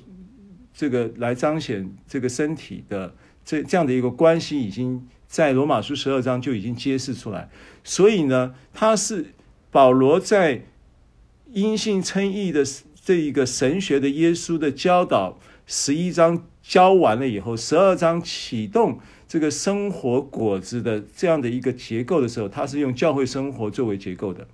这个来彰显这个身体的这这样的一个关系，已经在罗马书十二章就已经揭示出来。所以呢，它是。保罗在因信称义的这一个神学的耶稣的教导，十一章教完了以后，十二章启动这个生活果子的这样的一个结构的时候，它是用教会生活作为结构的。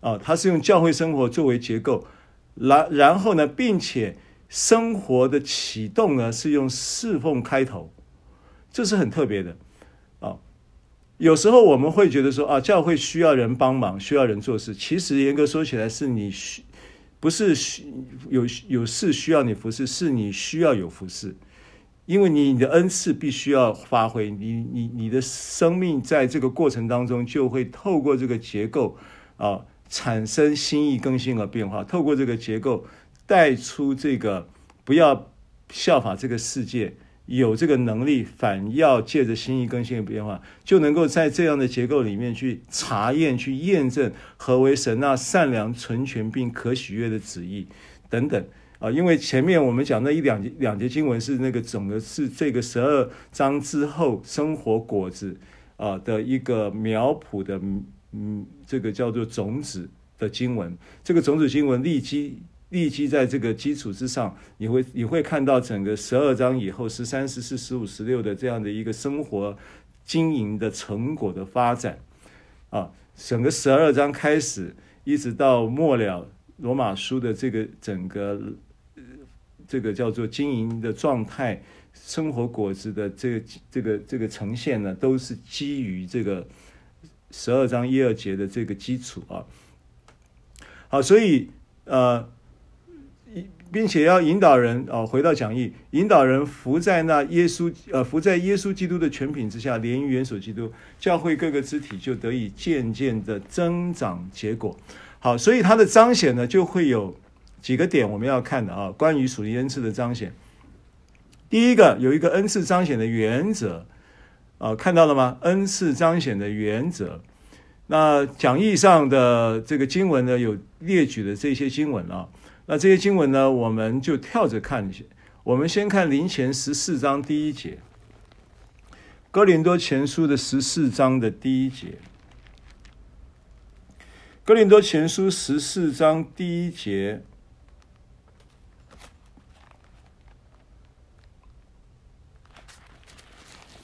啊，它是用教会生活作为结构，然然后呢，并且生活的启动呢是用侍奉开头，这是很特别的。有时候我们会觉得说啊，教会需要人帮忙，需要人做事。其实严格说起来，是你需不是需有有事需要你服侍，是你需要有服侍，因为你你的恩赐必须要发挥。你你你的生命在这个过程当中，就会透过这个结构啊，产生心意更新和变化。透过这个结构带出这个不要效法这个世界。有这个能力，反要借着心意更新的变化，就能够在这样的结构里面去查验、去验证何为神那善良、纯全并可喜悦的旨意等等啊。因为前面我们讲那一两节两节经文是那个总的是这个十二章之后生活果子啊的一个苗圃的嗯，这个叫做种子的经文，这个种子经文立基。立基在这个基础之上，你会你会看到整个十二章以后十三、十四、十五、十六的这样的一个生活经营的成果的发展啊，整个十二章开始一直到末了罗马书的这个整个这个叫做经营的状态，生活果子的这个这个这个呈现呢，都是基于这个十二章一二节的这个基础啊。好，所以呃。并且要引导人啊，回到讲义，引导人服在那耶稣呃，服在耶稣基督的权柄之下，连于元首基督，教会各个肢体就得以渐渐的增长结果。好，所以它的彰显呢，就会有几个点我们要看的啊。关于属灵恩赐的彰显，第一个有一个恩赐彰显的原则啊，看到了吗？恩赐彰显的原则。那讲义上的这个经文呢，有列举的这些经文啊。那这些经文呢，我们就跳着看一些。我们先看林前十四章第一节，《哥林多前书》的十四章的第一节，《哥林多前书》十四章第一节。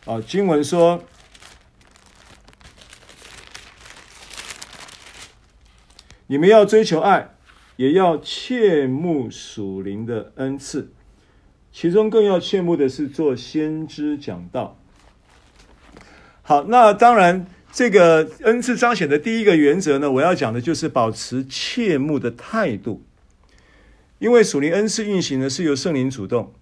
啊，经文说：“你们要追求爱。”也要切慕属灵的恩赐，其中更要切慕的是做先知讲道。好，那当然，这个恩赐彰显的第一个原则呢，我要讲的就是保持切慕的态度，因为属灵恩赐运行呢是由圣灵主动。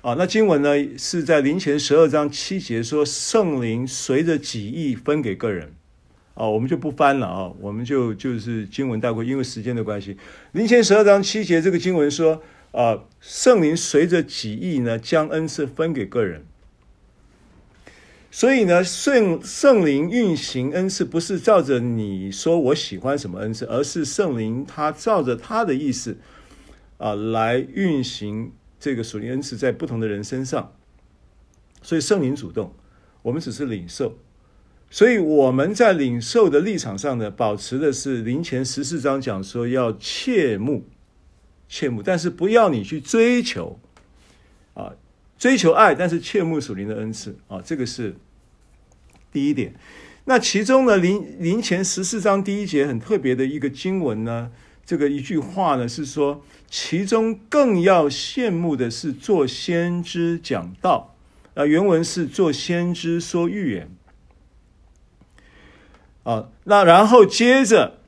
啊，那经文呢是在林前十二章七节说，圣灵随着己意分给个人。啊，我们就不翻了啊，我们就就是经文带过，因为时间的关系。林前十二章七节这个经文说，啊，圣灵随着己意呢，将恩赐分给个人。所以呢，圣圣灵运行恩赐，不是照着你说我喜欢什么恩赐，而是圣灵他照着他的意思啊来运行这个属灵恩赐在不同的人身上。所以圣灵主动，我们只是领受。所以我们在领受的立场上呢，保持的是林前十四章讲说要切慕，切慕，但是不要你去追求啊。追求爱，但是切慕属灵的恩赐啊，这个是第一点。那其中呢，林林前十四章第一节很特别的一个经文呢，这个一句话呢是说，其中更要羡慕的是做先知讲道啊，原文是做先知说预言啊。那然后接着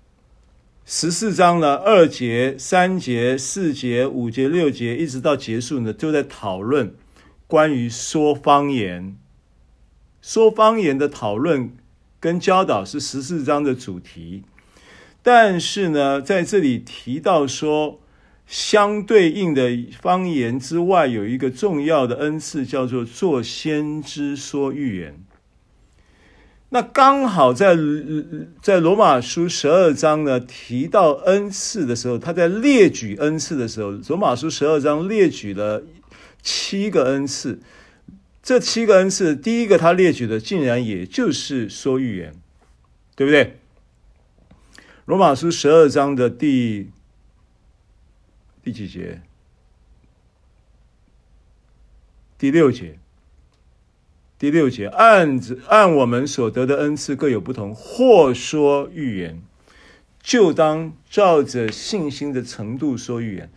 十四章呢，二节、三节、四节、五节、六节，一直到结束呢，都在讨论。关于说方言，说方言的讨论跟教导是十四章的主题，但是呢，在这里提到说，相对应的方言之外，有一个重要的恩赐，叫做做先知说预言。那刚好在在罗马书十二章呢提到恩赐的时候，他在列举恩赐的时候，罗马书十二章列举了。七个恩赐，这七个恩赐，第一个他列举的竟然也就是说预言，对不对？罗马书十二章的第第几节？第六节。第六节，按按我们所得的恩赐各有不同，或说预言，就当照着信心的程度说预言。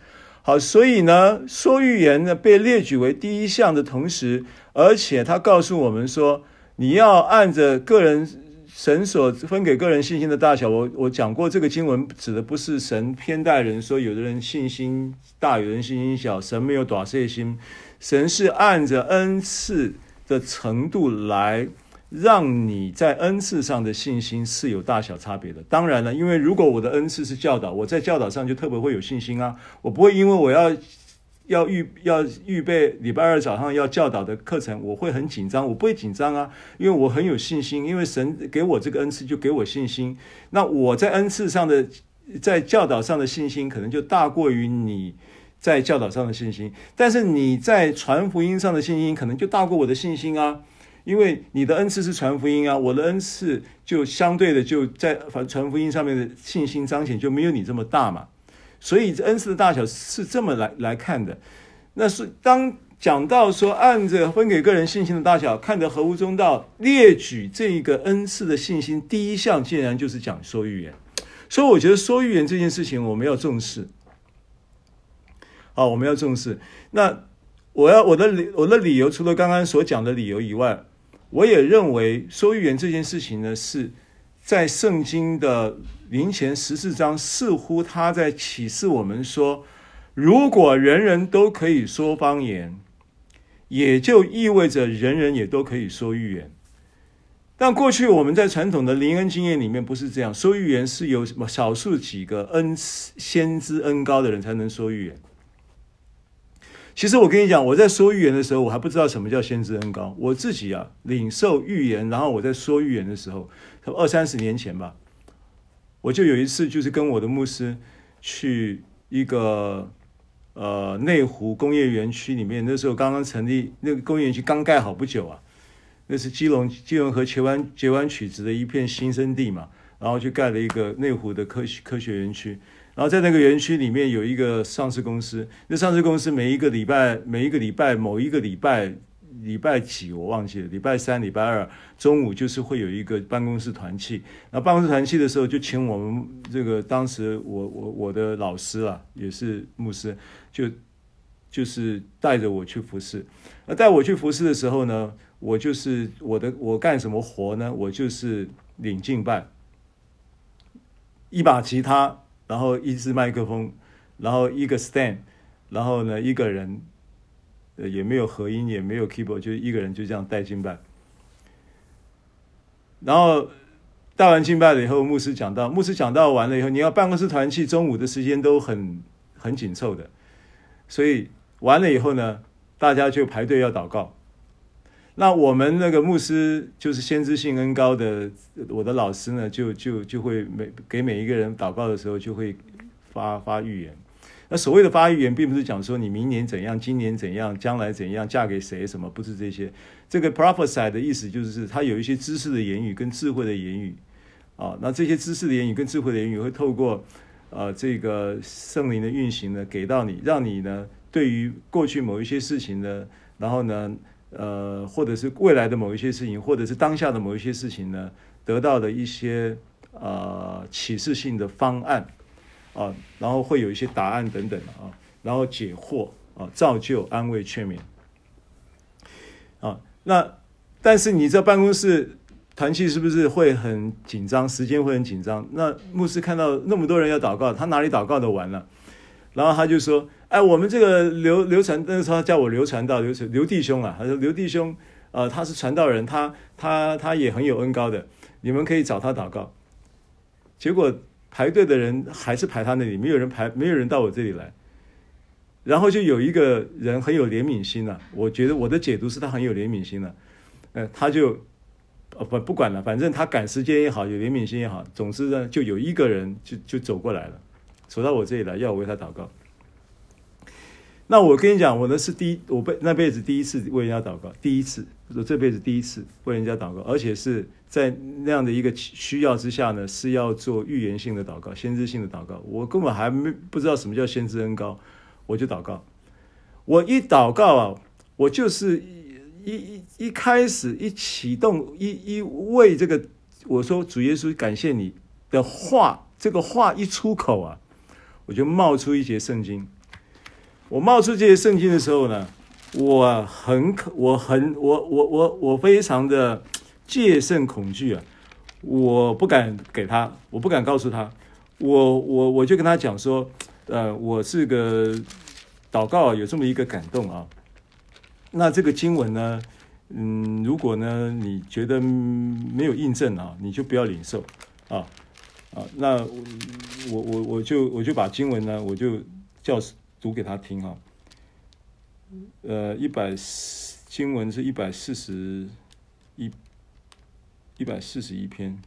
好，所以呢，说预言呢被列举为第一项的同时，而且他告诉我们说，你要按着个人神所分给个人信心的大小。我我讲过，这个经文指的不是神偏待人，说有的人信心大，有人信心小，神没有大小心，神是按着恩赐的程度来。让你在恩赐上的信心是有大小差别的。当然了，因为如果我的恩赐是教导，我在教导上就特别会有信心啊。我不会因为我要要预要预备礼拜二早上要教导的课程，我会很紧张。我不会紧张啊，因为我很有信心。因为神给我这个恩赐，就给我信心。那我在恩赐上的，在教导上的信心，可能就大过于你在教导上的信心。但是你在传福音上的信心，可能就大过我的信心啊。因为你的恩赐是传福音啊，我的恩赐就相对的就在传福音上面的信心彰显就没有你这么大嘛，所以恩赐的大小是这么来来看的。那是当讲到说按着分给个人信心的大小看得合乎中道，列举这一个恩赐的信心，第一项竟然就是讲说预言，所以我觉得说预言这件事情我们要重视。好，我们要重视。那我要我的理我的理由，除了刚刚所讲的理由以外。我也认为说预言这件事情呢，是在圣经的林前十四章，似乎他在启示我们说，如果人人都可以说方言，也就意味着人人也都可以说预言。但过去我们在传统的灵恩经验里面不是这样，说预言是有什么少数几个恩先知恩高的人才能说预言。其实我跟你讲，我在说预言的时候，我还不知道什么叫先知恩膏。我自己啊，领受预言，然后我在说预言的时候，二三十年前吧，我就有一次就是跟我的牧师去一个呃内湖工业园区里面，那时候刚刚成立，那个工业园区刚盖好不久啊，那是基隆基隆和截湾截弯取直的一片新生地嘛，然后就盖了一个内湖的科学科学园区。然后在那个园区里面有一个上市公司，那上市公司每一个礼拜，每一个礼拜某一个礼拜礼拜几我忘记了，礼拜三、礼拜二中午就是会有一个办公室团契。那办公室团契的时候，就请我们这个当时我我我的老师啊，也是牧师，就就是带着我去服侍。那带我去服侍的时候呢，我就是我的我干什么活呢？我就是领敬拜，一把吉他。然后一支麦克风，然后一个 stand，然后呢一个人，呃也没有合音，也没有 keyboard，就一个人就这样带敬拜。然后带完敬拜了以后，牧师讲到，牧师讲到完了以后，你要办公室团契，中午的时间都很很紧凑的，所以完了以后呢，大家就排队要祷告。那我们那个牧师就是先知性恩高的，我的老师呢，就就就会每给每一个人祷告的时候，就会发发预言。那所谓的发预言，并不是讲说你明年怎样，今年怎样，将来怎样，嫁给谁什么，不是这些。这个 prophesy 的意思就是，他有一些知识的言语跟智慧的言语啊。那这些知识的言语跟智慧的言语，会透过呃这个圣灵的运行呢，给到你，让你呢对于过去某一些事情呢，然后呢。呃，或者是未来的某一些事情，或者是当下的某一些事情呢，得到的一些呃启示性的方案啊，然后会有一些答案等等啊，然后解惑啊，造就、安慰、劝勉啊。那但是你在办公室团契是不是会很紧张？时间会很紧张？那牧师看到那么多人要祷告，他哪里祷告的完了？然后他就说。哎，我们这个刘刘传，那时候叫我刘传道，刘刘弟兄啊，他说刘弟兄，呃，他是传道人，他他他也很有恩高的，你们可以找他祷告。结果排队的人还是排他那里，没有人排，没有人到我这里来。然后就有一个人很有怜悯心了，我觉得我的解读是他很有怜悯心了，呃，他就呃不不管了，反正他赶时间也好，有怜悯心也好，总之呢，就有一个人就就走过来了，走到我这里来要我为他祷告。那我跟你讲，我呢是第一，我辈那辈子第一次为人家祷告，第一次，我这辈子第一次为人家祷告，而且是在那样的一个需要之下呢，是要做预言性的祷告、先知性的祷告。我根本还没不知道什么叫先知恩膏，我就祷告。我一祷告啊，我就是一一一开始一启动一一为这个我说主耶稣感谢你的话，这个话一出口啊，我就冒出一节圣经。我冒出这些圣经的时候呢，我很可，我很，我我我我非常的戒慎恐惧啊！我不敢给他，我不敢告诉他，我我我就跟他讲说，呃，我是个祷告有这么一个感动啊。那这个经文呢，嗯，如果呢你觉得没有印证啊，你就不要领受啊啊。那我我我就我就把经文呢，我就叫。读给他听哈，呃，一百经文是一百四十一，一百四十一篇，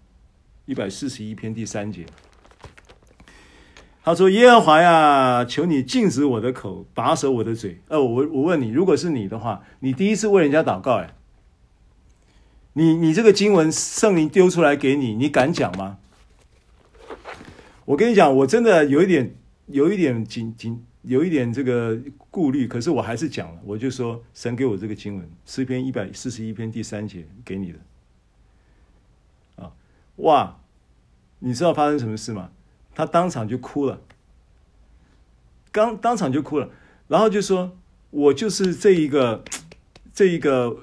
一百四十一篇第三节，他说：“耶和华呀，求你禁止我的口，把守我的嘴。”呃，我我问你，如果是你的话，你第一次为人家祷告，哎，你你这个经文圣灵丢出来给你，你敢讲吗？我跟你讲，我真的有一点，有一点紧紧。有一点这个顾虑，可是我还是讲了，我就说神给我这个经文，诗篇一百四十一篇第三节给你的，啊，哇，你知道发生什么事吗？他当场就哭了，刚当场就哭了，然后就说，我就是这一个，这一个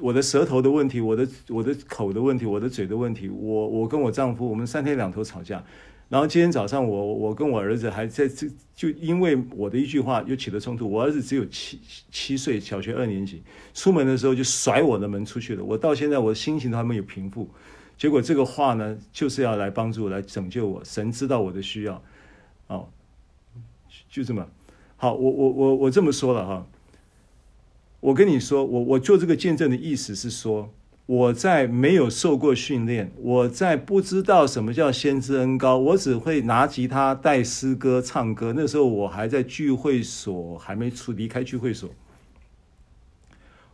我的舌头的问题，我的我的口的问题，我的嘴的问题，我我跟我丈夫，我们三天两头吵架。然后今天早上我，我跟我儿子还在这，就因为我的一句话又起了冲突。我儿子只有七七岁，小学二年级，出门的时候就甩我的门出去了。我到现在我的心情都还没有平复。结果这个话呢，就是要来帮助我，来拯救我。神知道我的需要，哦，就这么好。我我我我这么说了哈。我跟你说，我我做这个见证的意思是说。我在没有受过训练，我在不知道什么叫先知恩膏，我只会拿吉他带诗歌唱歌。那时候我还在聚会所，还没出离开聚会所，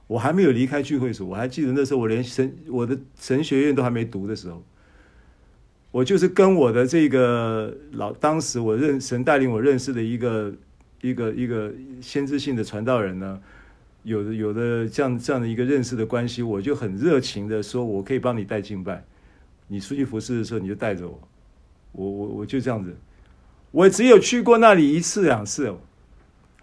我还没有离开聚会所。我还记得那时候我连神我的神学院都还没读的时候，我就是跟我的这个老当时我认神带领我认识的一个一个一个先知性的传道人呢。有的有的这样这样的一个认识的关系，我就很热情的说，我可以帮你带敬拜，你出去服侍的时候你就带着我，我我我就这样子，我只有去过那里一次两次，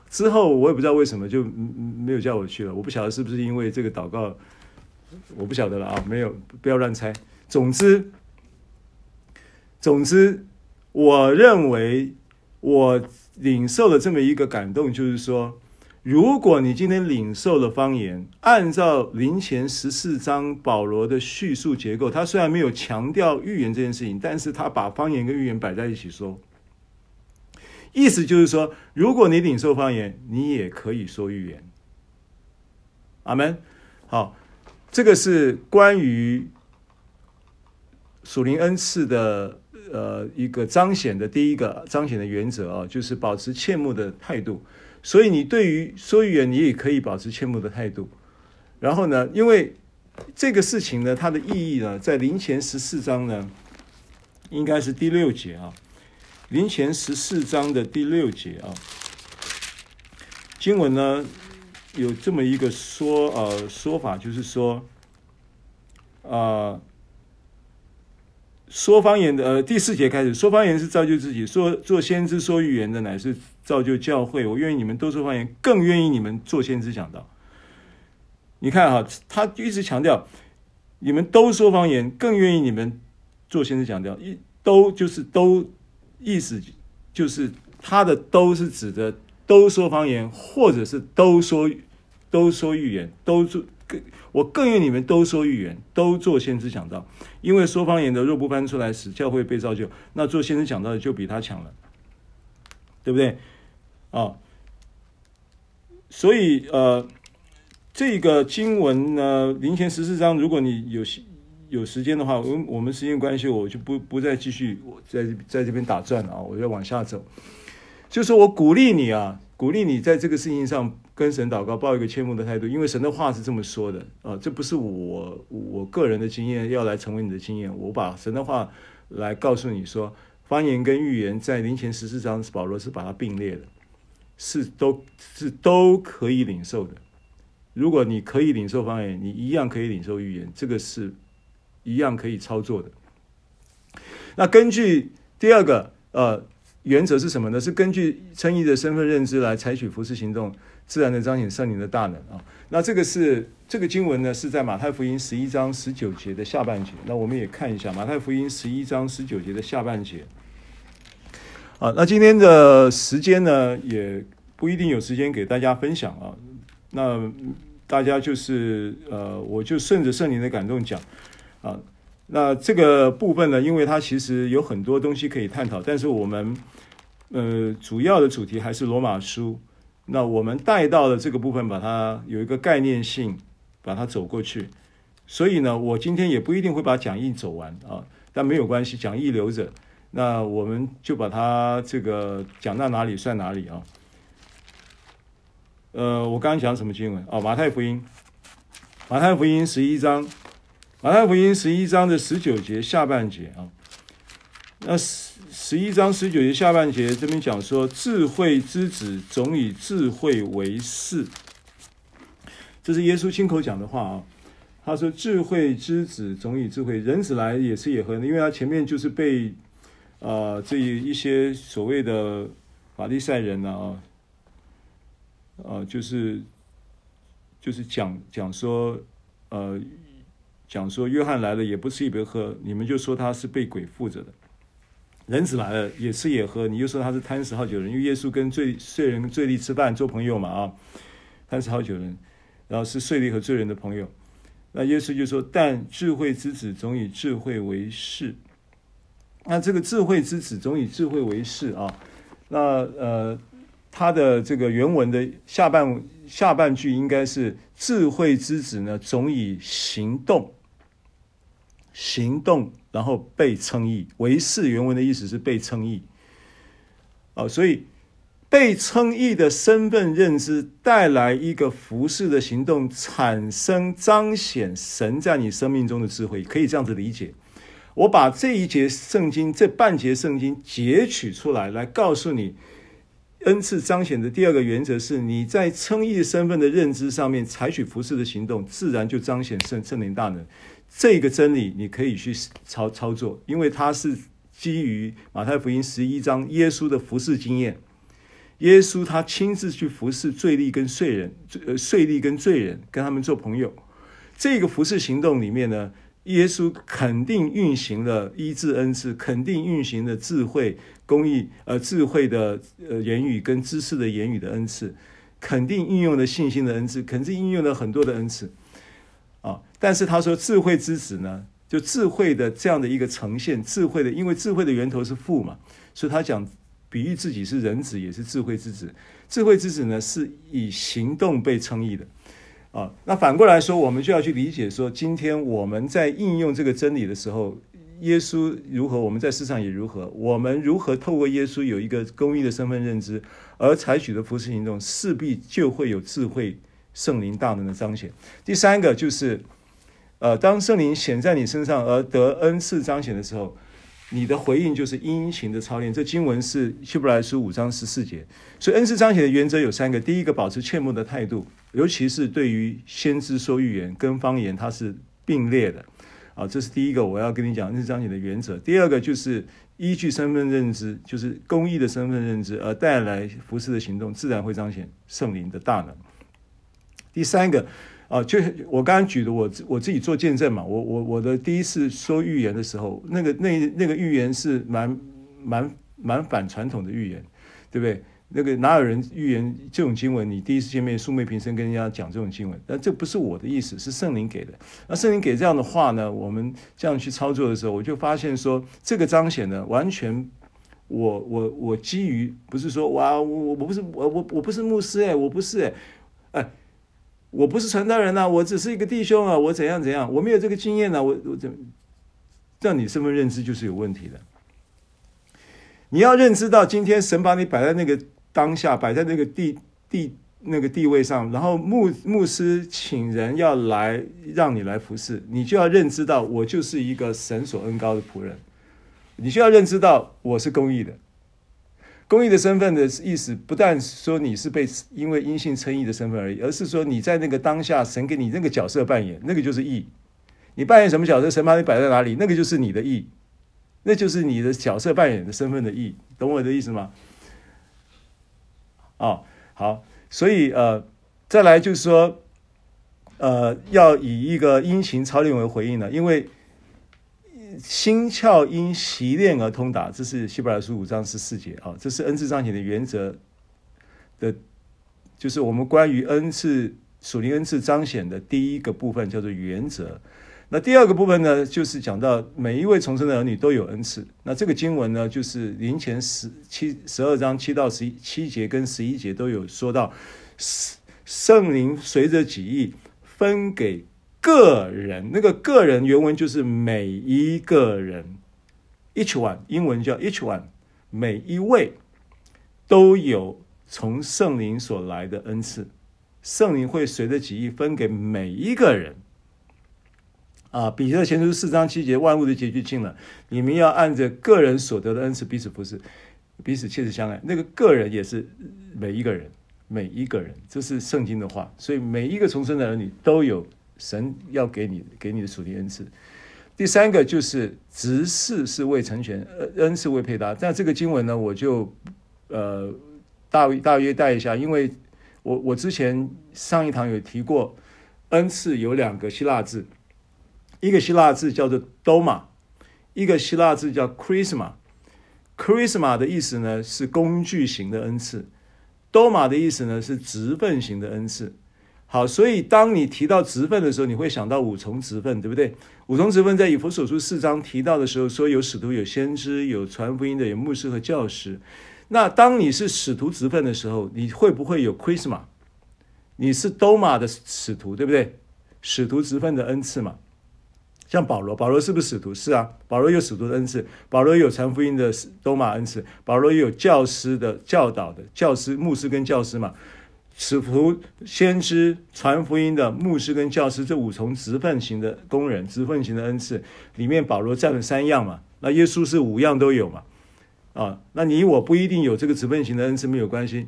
之后我也不知道为什么就没有叫我去了，我不晓得是不是因为这个祷告，我不晓得了啊，没有，不要乱猜。总之，总之，我认为我领受了这么一个感动，就是说。如果你今天领受了方言，按照林前十四章保罗的叙述结构，他虽然没有强调预言这件事情，但是他把方言跟预言摆在一起说，意思就是说，如果你领受方言，你也可以说预言。阿门。好，这个是关于属灵恩赐的呃一个彰显的第一个彰显的原则啊，就是保持切慕的态度。所以你对于说预言，你也可以保持谦卑的态度。然后呢，因为这个事情呢，它的意义呢，在林前十四章呢，应该是第六节啊。林前十四章的第六节啊，经文呢有这么一个说呃说法，就是说啊。呃说方言的，呃，第四节开始说方言是造就自己，说做先知说预言的乃是造就教会。我愿意你们都说方言，更愿意你们做先知讲道。你看哈，他一直强调你们都说方言，更愿意你们做先知讲道。一都就是都，意思就是他的都是指的都说方言，或者是都说都说预言，都做。我更愿你们都说预言，都做先知讲道，因为说方言的若不翻出来，使教会被造就，那做先知讲道的就比他强了，对不对？啊、所以呃，这个经文呢，林前十四章，如果你有有时间的话，我我们时间关系，我就不不再继续我在在这边打转了啊，我要往下走，就是我鼓励你啊，鼓励你在这个事情上。跟神祷告，抱一个谦慕的态度，因为神的话是这么说的啊，这不是我我个人的经验要来成为你的经验，我把神的话来告诉你说，方言跟预言在林前十四章，保罗是把它并列的，是都是都可以领受的。如果你可以领受方言，你一样可以领受预言，这个是一样可以操作的。那根据第二个呃原则是什么呢？是根据称义的身份认知来采取服事行动。自然的彰显圣灵的大能啊！那这个是这个经文呢，是在马太福音十一章十九节的下半节。那我们也看一下马太福音十一章十九节的下半节。啊，那今天的时间呢，也不一定有时间给大家分享啊。那大家就是呃，我就顺着圣灵的感动讲啊。那这个部分呢，因为它其实有很多东西可以探讨，但是我们呃主要的主题还是罗马书。那我们带到了这个部分，把它有一个概念性，把它走过去。所以呢，我今天也不一定会把讲义走完啊，但没有关系，讲义留着。那我们就把它这个讲到哪里算哪里啊。呃，我刚刚讲什么经文？哦，马太福音，马太福音十一章，马太福音十一章的十九节下半节啊。那十十一章十九节下半节这边讲说，智慧之子总以智慧为是，这是耶稣亲口讲的话啊。他说，智慧之子总以智慧，人子来也是也和，因为他前面就是被、呃、这一些所谓的法利赛人呢啊，啊就是就是讲讲说呃讲说约翰来了也不吃也不喝，你们就说他是被鬼附着的。人子来了，也吃也喝，你就说他是贪食好酒人，因为耶稣跟罪罪人、罪吏吃饭做朋友嘛啊，贪食好酒人，然后是税吏和罪人的朋友。那耶稣就说：“但智慧之子总以智慧为事。”那这个智慧之子总以智慧为事啊。那呃，他的这个原文的下半下半句应该是：“智慧之子呢，总以行动。”行动，然后被称义为是。原文的意思是被称义。哦，所以被称义的身份认知带来一个服事的行动，产生彰显神在你生命中的智慧，可以这样子理解。我把这一节圣经这半节圣经截取出来，来告诉你恩赐彰显的第二个原则是：你在称义身份的认知上面采取服事的行动，自然就彰显圣圣灵大能。这个真理你可以去操操作，因为它是基于马太福音十一章耶稣的服侍经验。耶稣他亲自去服侍罪吏跟税人，罪呃，税吏跟罪人，跟他们做朋友。这个服事行动里面呢，耶稣肯定运行了医治恩赐，肯定运行了智慧、公义、呃，智慧的呃言语跟知识的言语的恩赐。肯定运用了信心的恩赐，肯定运用了很多的恩赐啊。但是他说智慧之子呢，就智慧的这样的一个呈现，智慧的，因为智慧的源头是父嘛，所以他讲比喻自己是人子，也是智慧之子。智慧之子呢，是以行动被称义的啊。那反过来说，我们就要去理解说，今天我们在应用这个真理的时候。耶稣如何，我们在世上也如何。我们如何透过耶稣有一个公义的身份认知，而采取的服事行动，势必就会有智慧、圣灵大能的彰显。第三个就是，呃，当圣灵显在你身上而得恩赐彰显的时候，你的回应就是殷勤的操练。这经文是希伯来书五章十四节。所以恩赐彰显的原则有三个：第一个，保持切慕的态度，尤其是对于先知说预言跟方言，它是并列的。啊，这是第一个我要跟你讲恩赐彰显的原则。第二个就是依据身份认知，就是公义的身份认知而带来服饰的行动，自然会彰显圣灵的大能。第三个啊，就我刚刚举的，我我自己做见证嘛，我我我的第一次说预言的时候，那个那那个预言是蛮蛮蛮反传统的预言，对不对？那个哪有人预言这种经文？你第一次见面，素昧平生跟人家讲这种经文，但这不是我的意思，是圣灵给的。那圣灵给这样的话呢？我们这样去操作的时候，我就发现说，这个彰显呢，完全我我我基于不是说哇，我我不是我我我不是牧师哎，我不是哎，哎，我不是传道人呐，我只是一个弟兄啊，我怎样怎样，我没有这个经验呢，我我怎，这样你身份认知就是有问题的。你要认知到，今天神把你摆在那个。当下摆在那个地地那个地位上，然后牧牧师请人要来让你来服侍，你就要认知到我就是一个神所恩高的仆人，你就要认知到我是公义的，公义的身份的意思，不但说你是被因为阴性称义的身份而已，而是说你在那个当下，神给你那个角色扮演，那个就是义。你扮演什么角色，神把你摆在哪里，那个就是你的义，那就是你的角色扮演的身份的义，懂我的意思吗？哦，好，所以呃，再来就是说，呃，要以一个殷勤操练为回应呢，因为心窍因习练而通达，这是希伯来书五章十四节啊，这是恩赐彰显的原则的，就是我们关于恩赐属灵恩赐彰显的第一个部分叫做原则。那第二个部分呢，就是讲到每一位重生的儿女都有恩赐。那这个经文呢，就是林前十七十二章七到十一七节跟十一节都有说到，圣灵随着己意分给个人。那个个人原文就是每一个人，each one，英文叫 each one，每一位都有从圣灵所来的恩赐。圣灵会随着己意分给每一个人。啊，彼得前书四章七节，万物的结局近了，你们要按着个人所得的恩赐彼此服侍，彼此切实相爱。那个个人也是每一个人，每一个人，这是圣经的话。所以每一个重生的儿女都有神要给你给你的属灵恩赐。第三个就是职事是为成全，恩赐为配搭。但这个经文呢，我就呃大大约带一下，因为我我之前上一堂有提过，恩赐有两个希腊字。一个希腊字叫做 doma，一个希腊字叫 chrisma。chrisma 的意思呢是工具型的恩赐，doma 的意思呢是职分型的恩赐。好，所以当你提到职分的时候，你会想到五重职分，对不对？五重职分在以弗所书四章提到的时候，说有使徒、有先知、有传福音的、有牧师和教师。那当你是使徒职分的时候，你会不会有 c h r i s m a 你是 doma 的使徒，对不对？使徒职分的恩赐嘛。像保罗，保罗是不是使徒？是啊，保罗有使徒的恩赐，保罗有传福音的多马恩赐，保罗也有教师的教导的教师、牧师跟教师嘛。使徒、先知、传福音的牧师跟教师这五重职分型的工人，职分型的恩赐里面，保罗占了三样嘛。那耶稣是五样都有嘛？啊，那你我不一定有这个职分型的恩赐，没有关系。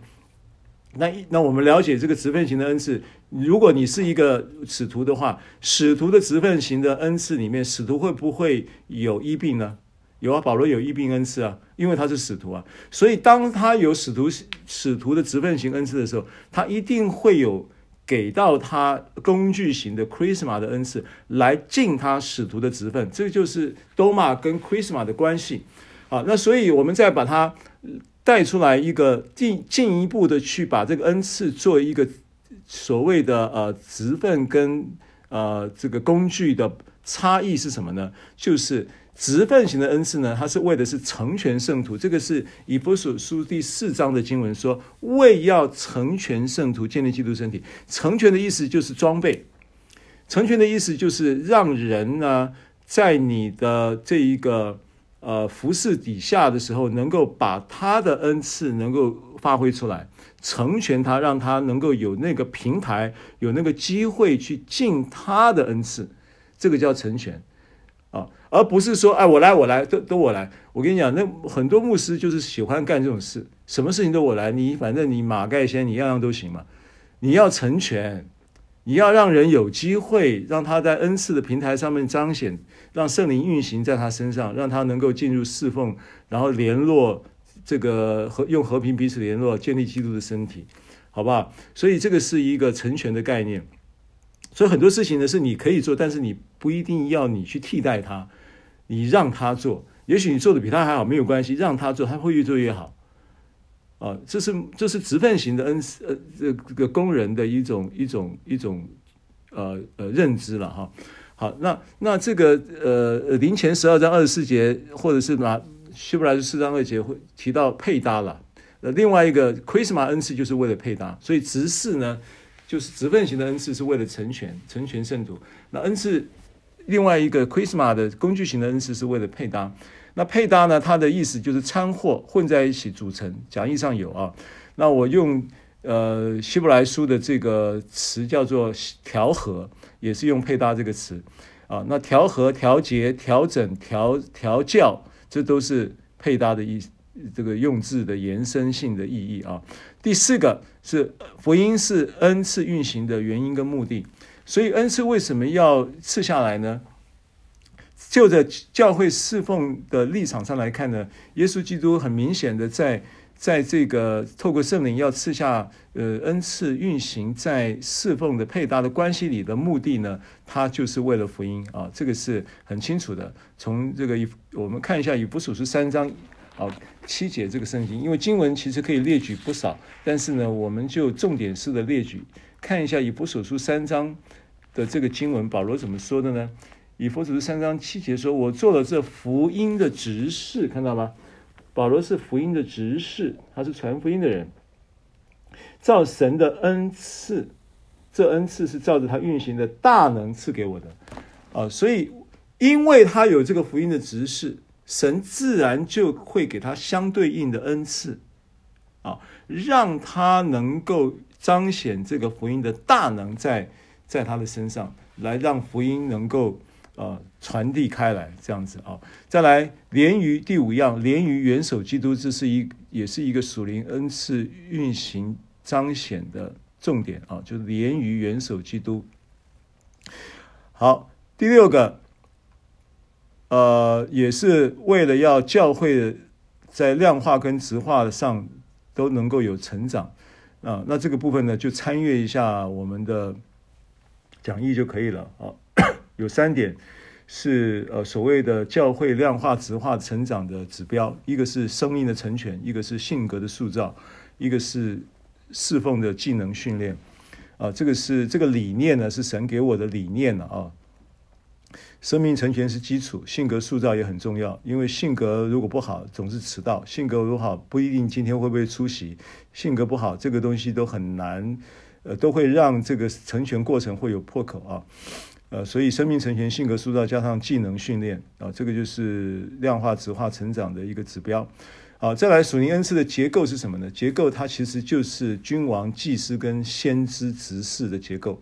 那那我们了解这个职分型的恩赐，如果你是一个使徒的话，使徒的职分型的恩赐里面，使徒会不会有医病呢？有啊，保罗有医病恩赐啊，因为他是使徒啊。所以当他有使徒使徒的职分型恩赐的时候，他一定会有给到他工具型的 Christmas 的恩赐来尽他使徒的职分。这就是多马跟 Christmas 的关系啊。那所以我们再把它。带出来一个进进一步的去把这个恩赐做一个所谓的呃职分跟呃这个工具的差异是什么呢？就是职分型的恩赐呢，它是为的是成全圣徒。这个是以弗所书第四章的经文说，为要成全圣徒，建立基督身体。成全的意思就是装备，成全的意思就是让人呢在你的这一个。呃，服侍底下的时候，能够把他的恩赐能够发挥出来，成全他，让他能够有那个平台，有那个机会去尽他的恩赐，这个叫成全，而不是说，哎，我来，我来，都都我来。我跟你讲，那很多牧师就是喜欢干这种事，什么事情都我来，你反正你马盖先，你样样都行嘛，你要成全。你要让人有机会，让他在恩赐的平台上面彰显，让圣灵运行在他身上，让他能够进入侍奉，然后联络这个和用和平彼此联络，建立基督的身体，好不好？所以这个是一个成全的概念。所以很多事情呢是你可以做，但是你不一定要你去替代他，你让他做，也许你做的比他还好，没有关系，让他做，他会越做越好。啊，这是这是职分型的恩赐，呃，这个工人的一种一种一种呃呃认知了哈。好，那那这个呃林前十二章二十四节，或者是拿希伯来书四章二节会提到配搭了。呃，另外一个 Christmas 恩赐就是为了配搭，所以直事呢就是职分型的恩赐是为了成全成全圣徒。那恩赐另外一个 Chrisma 的工具型的恩赐是为了配搭。那配搭呢？它的意思就是掺和混在一起组成。讲义上有啊。那我用呃希伯来书的这个词叫做调和，也是用配搭这个词啊。那调和、调节、调整、调调教，这都是配搭的意思，这个用字的延伸性的意义啊。第四个是福音是恩赐运行的原因跟目的，所以恩赐为什么要赐下来呢？就着教会侍奉的立场上来看呢，耶稣基督很明显的在在这个透过圣灵要赐下呃恩赐运行在侍奉的配搭的关系里的目的呢，他就是为了福音啊，这个是很清楚的。从这个以我们看一下以弗所书三章啊七节这个圣经，因为经文其实可以列举不少，但是呢，我们就重点式的列举，看一下以弗所书三章的这个经文，保罗怎么说的呢？以弗所书三章七节说：“我做了这福音的执事，看到吗？保罗是福音的执事，他是传福音的人。照神的恩赐，这恩赐是照着他运行的大能赐给我的啊。所以，因为他有这个福音的执事，神自然就会给他相对应的恩赐啊，让他能够彰显这个福音的大能在在他的身上，来让福音能够。”呃，传递开来这样子啊，再来连于第五样，连于元首基督，这是一也是一个属灵恩赐运行彰显的重点啊，就是连于元首基督。好，第六个，呃，也是为了要教会在量化跟质化上都能够有成长啊，那这个部分呢，就参阅一下我们的讲义就可以了啊。有三点是呃所谓的教会量化、质化成长的指标，一个是生命的成全，一个是性格的塑造，一个是侍奉的技能训练。啊，这个是这个理念呢，是神给我的理念了啊。生命成全是基础，性格塑造也很重要，因为性格如果不好，总是迟到；性格如果好，不一定今天会不会出席；性格不好，这个东西都很难，呃，都会让这个成全过程会有破口啊。呃，所以生命成全、性格塑造加上技能训练啊，这个就是量化、质化成长的一个指标。好，再来属灵恩赐的结构是什么呢？结构它其实就是君王、祭司跟先知执事的结构。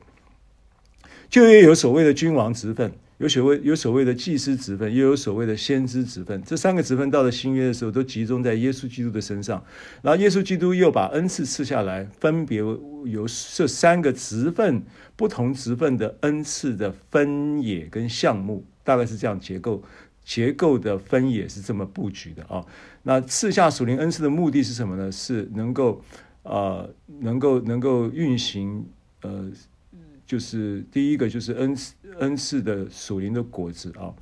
就业有所谓的君王职分。有所谓有所谓的祭司职分，又有所谓的先知职分，这三个职分到了新约的时候，都集中在耶稣基督的身上。然后耶稣基督又把恩赐赐下来，分别由这三个职分，不同职分的恩赐的分野跟项目，大概是这样结构，结构的分野是这么布局的啊。那赐下属灵恩赐的目的是什么呢？是能够呃，能够能够运行呃。就是第一个就是恩恩赐的属灵的果子啊，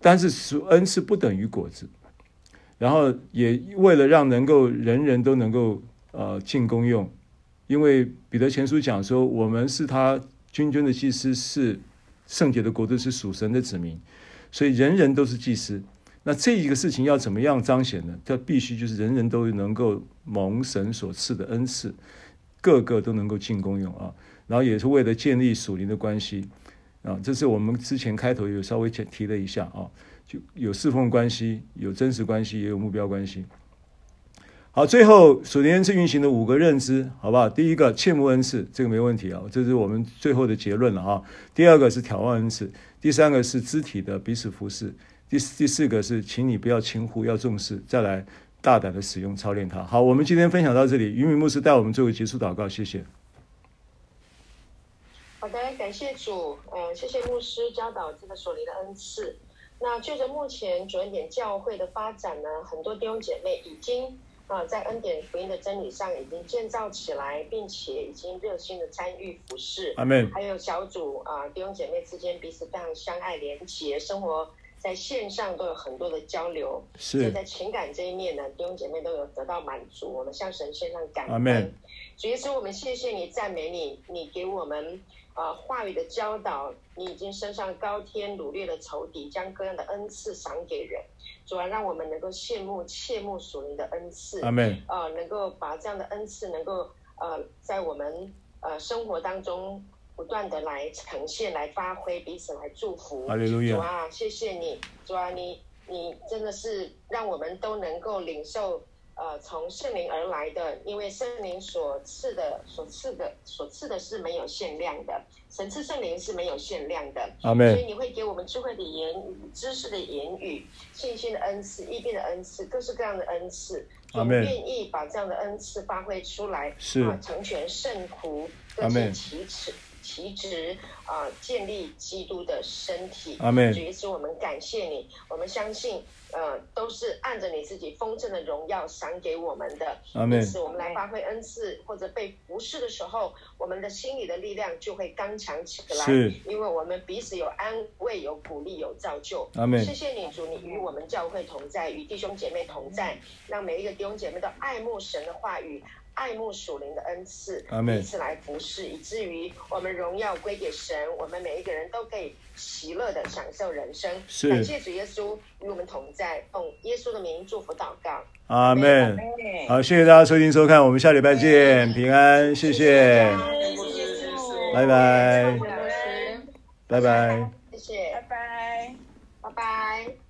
但是属恩赐不等于果子。然后也为了让能够人人都能够呃进功用，因为彼得前书讲说，我们是他君尊的祭司，是圣洁的国度，是属神的子民，所以人人都是祭司。那这一个事情要怎么样彰显呢？它必须就是人人都能够蒙神所赐的恩赐，个个都能够进功用啊。然后也是为了建立属灵的关系啊，这是我们之前开头有稍微提了一下啊，就有侍奉关系，有真实关系，也有目标关系。好，最后属灵恩赐运行的五个认知，好不好？第一个切慕恩赐，这个没问题啊，这是我们最后的结论了哈。第二个是眺望恩赐，第三个是肢体的彼此服侍。第第四个是，请你不要轻忽，要重视，再来大胆的使用操练它。好，我们今天分享到这里，云敏牧师带我们做个结束祷告，谢谢。
好的，感谢主，呃，谢谢牧师教导这个所灵的恩赐。那就着目前主恩典教会的发展呢，很多弟兄姐妹已经啊，在恩典福音的真理上已经建造起来，并且已经热心的参与服侍。
阿门。
还有小组啊，弟兄姐妹之间彼此非常相爱连结，生活。在线上都有很多的交流，
是。
所以在情感这一面呢，弟兄姐妹都有得到满足。我们向神献上感恩。
阿门。
主耶稣，我们谢谢你，赞美你，你给我们啊、呃、话语的教导，你已经升上高天，掳掠的仇敌，将各样的恩赐赏给人。主啊，让我们能够羡慕、切慕属灵的恩赐。
阿门。
啊、呃，能够把这样的恩赐能够呃在我们呃生活当中。不断的来呈现、来发挥，彼此来祝福。
哈利路亚。
主啊，谢谢你，主啊，你你真的是让我们都能够领受，呃，从圣灵而来的，因为圣灵所赐的、所赐的、所赐的是没有限量的，神赐圣灵是没有限量的。
阿门。
所以你会给我们智慧的言语、知识的言语、信心的恩赐、医病的恩赐、各式各样的恩赐。我们。愿意把这样的恩赐发挥出来，
是
啊，成全圣徒，各尽其职。其职啊、呃，建立基督的身体。
阿门。
主耶稣，我们感谢你，我们相信，呃，都是按着你自己丰盛的荣耀赏给我们的。因此，我们来发挥恩赐或者被服侍的时候，我们的心里的力量就会刚强起来。
是。
因为我们彼此有安慰、有鼓励、有造就。
阿门。
谢谢你，主，你与我们教会同在，与弟兄姐妹同在，让每一个弟兄姐妹都爱慕神的话语。爱慕属灵的恩赐，彼此来服侍，以至于我们荣耀归给神，我们每一个人都可以喜乐的享受人生。是，感谢主耶稣与我们同在，奉耶稣的名祝福祷告。
阿门。好，谢谢大家收听收看，我们下礼拜见，平安，谢谢，拜拜，拜拜，
谢谢，拜拜，拜拜。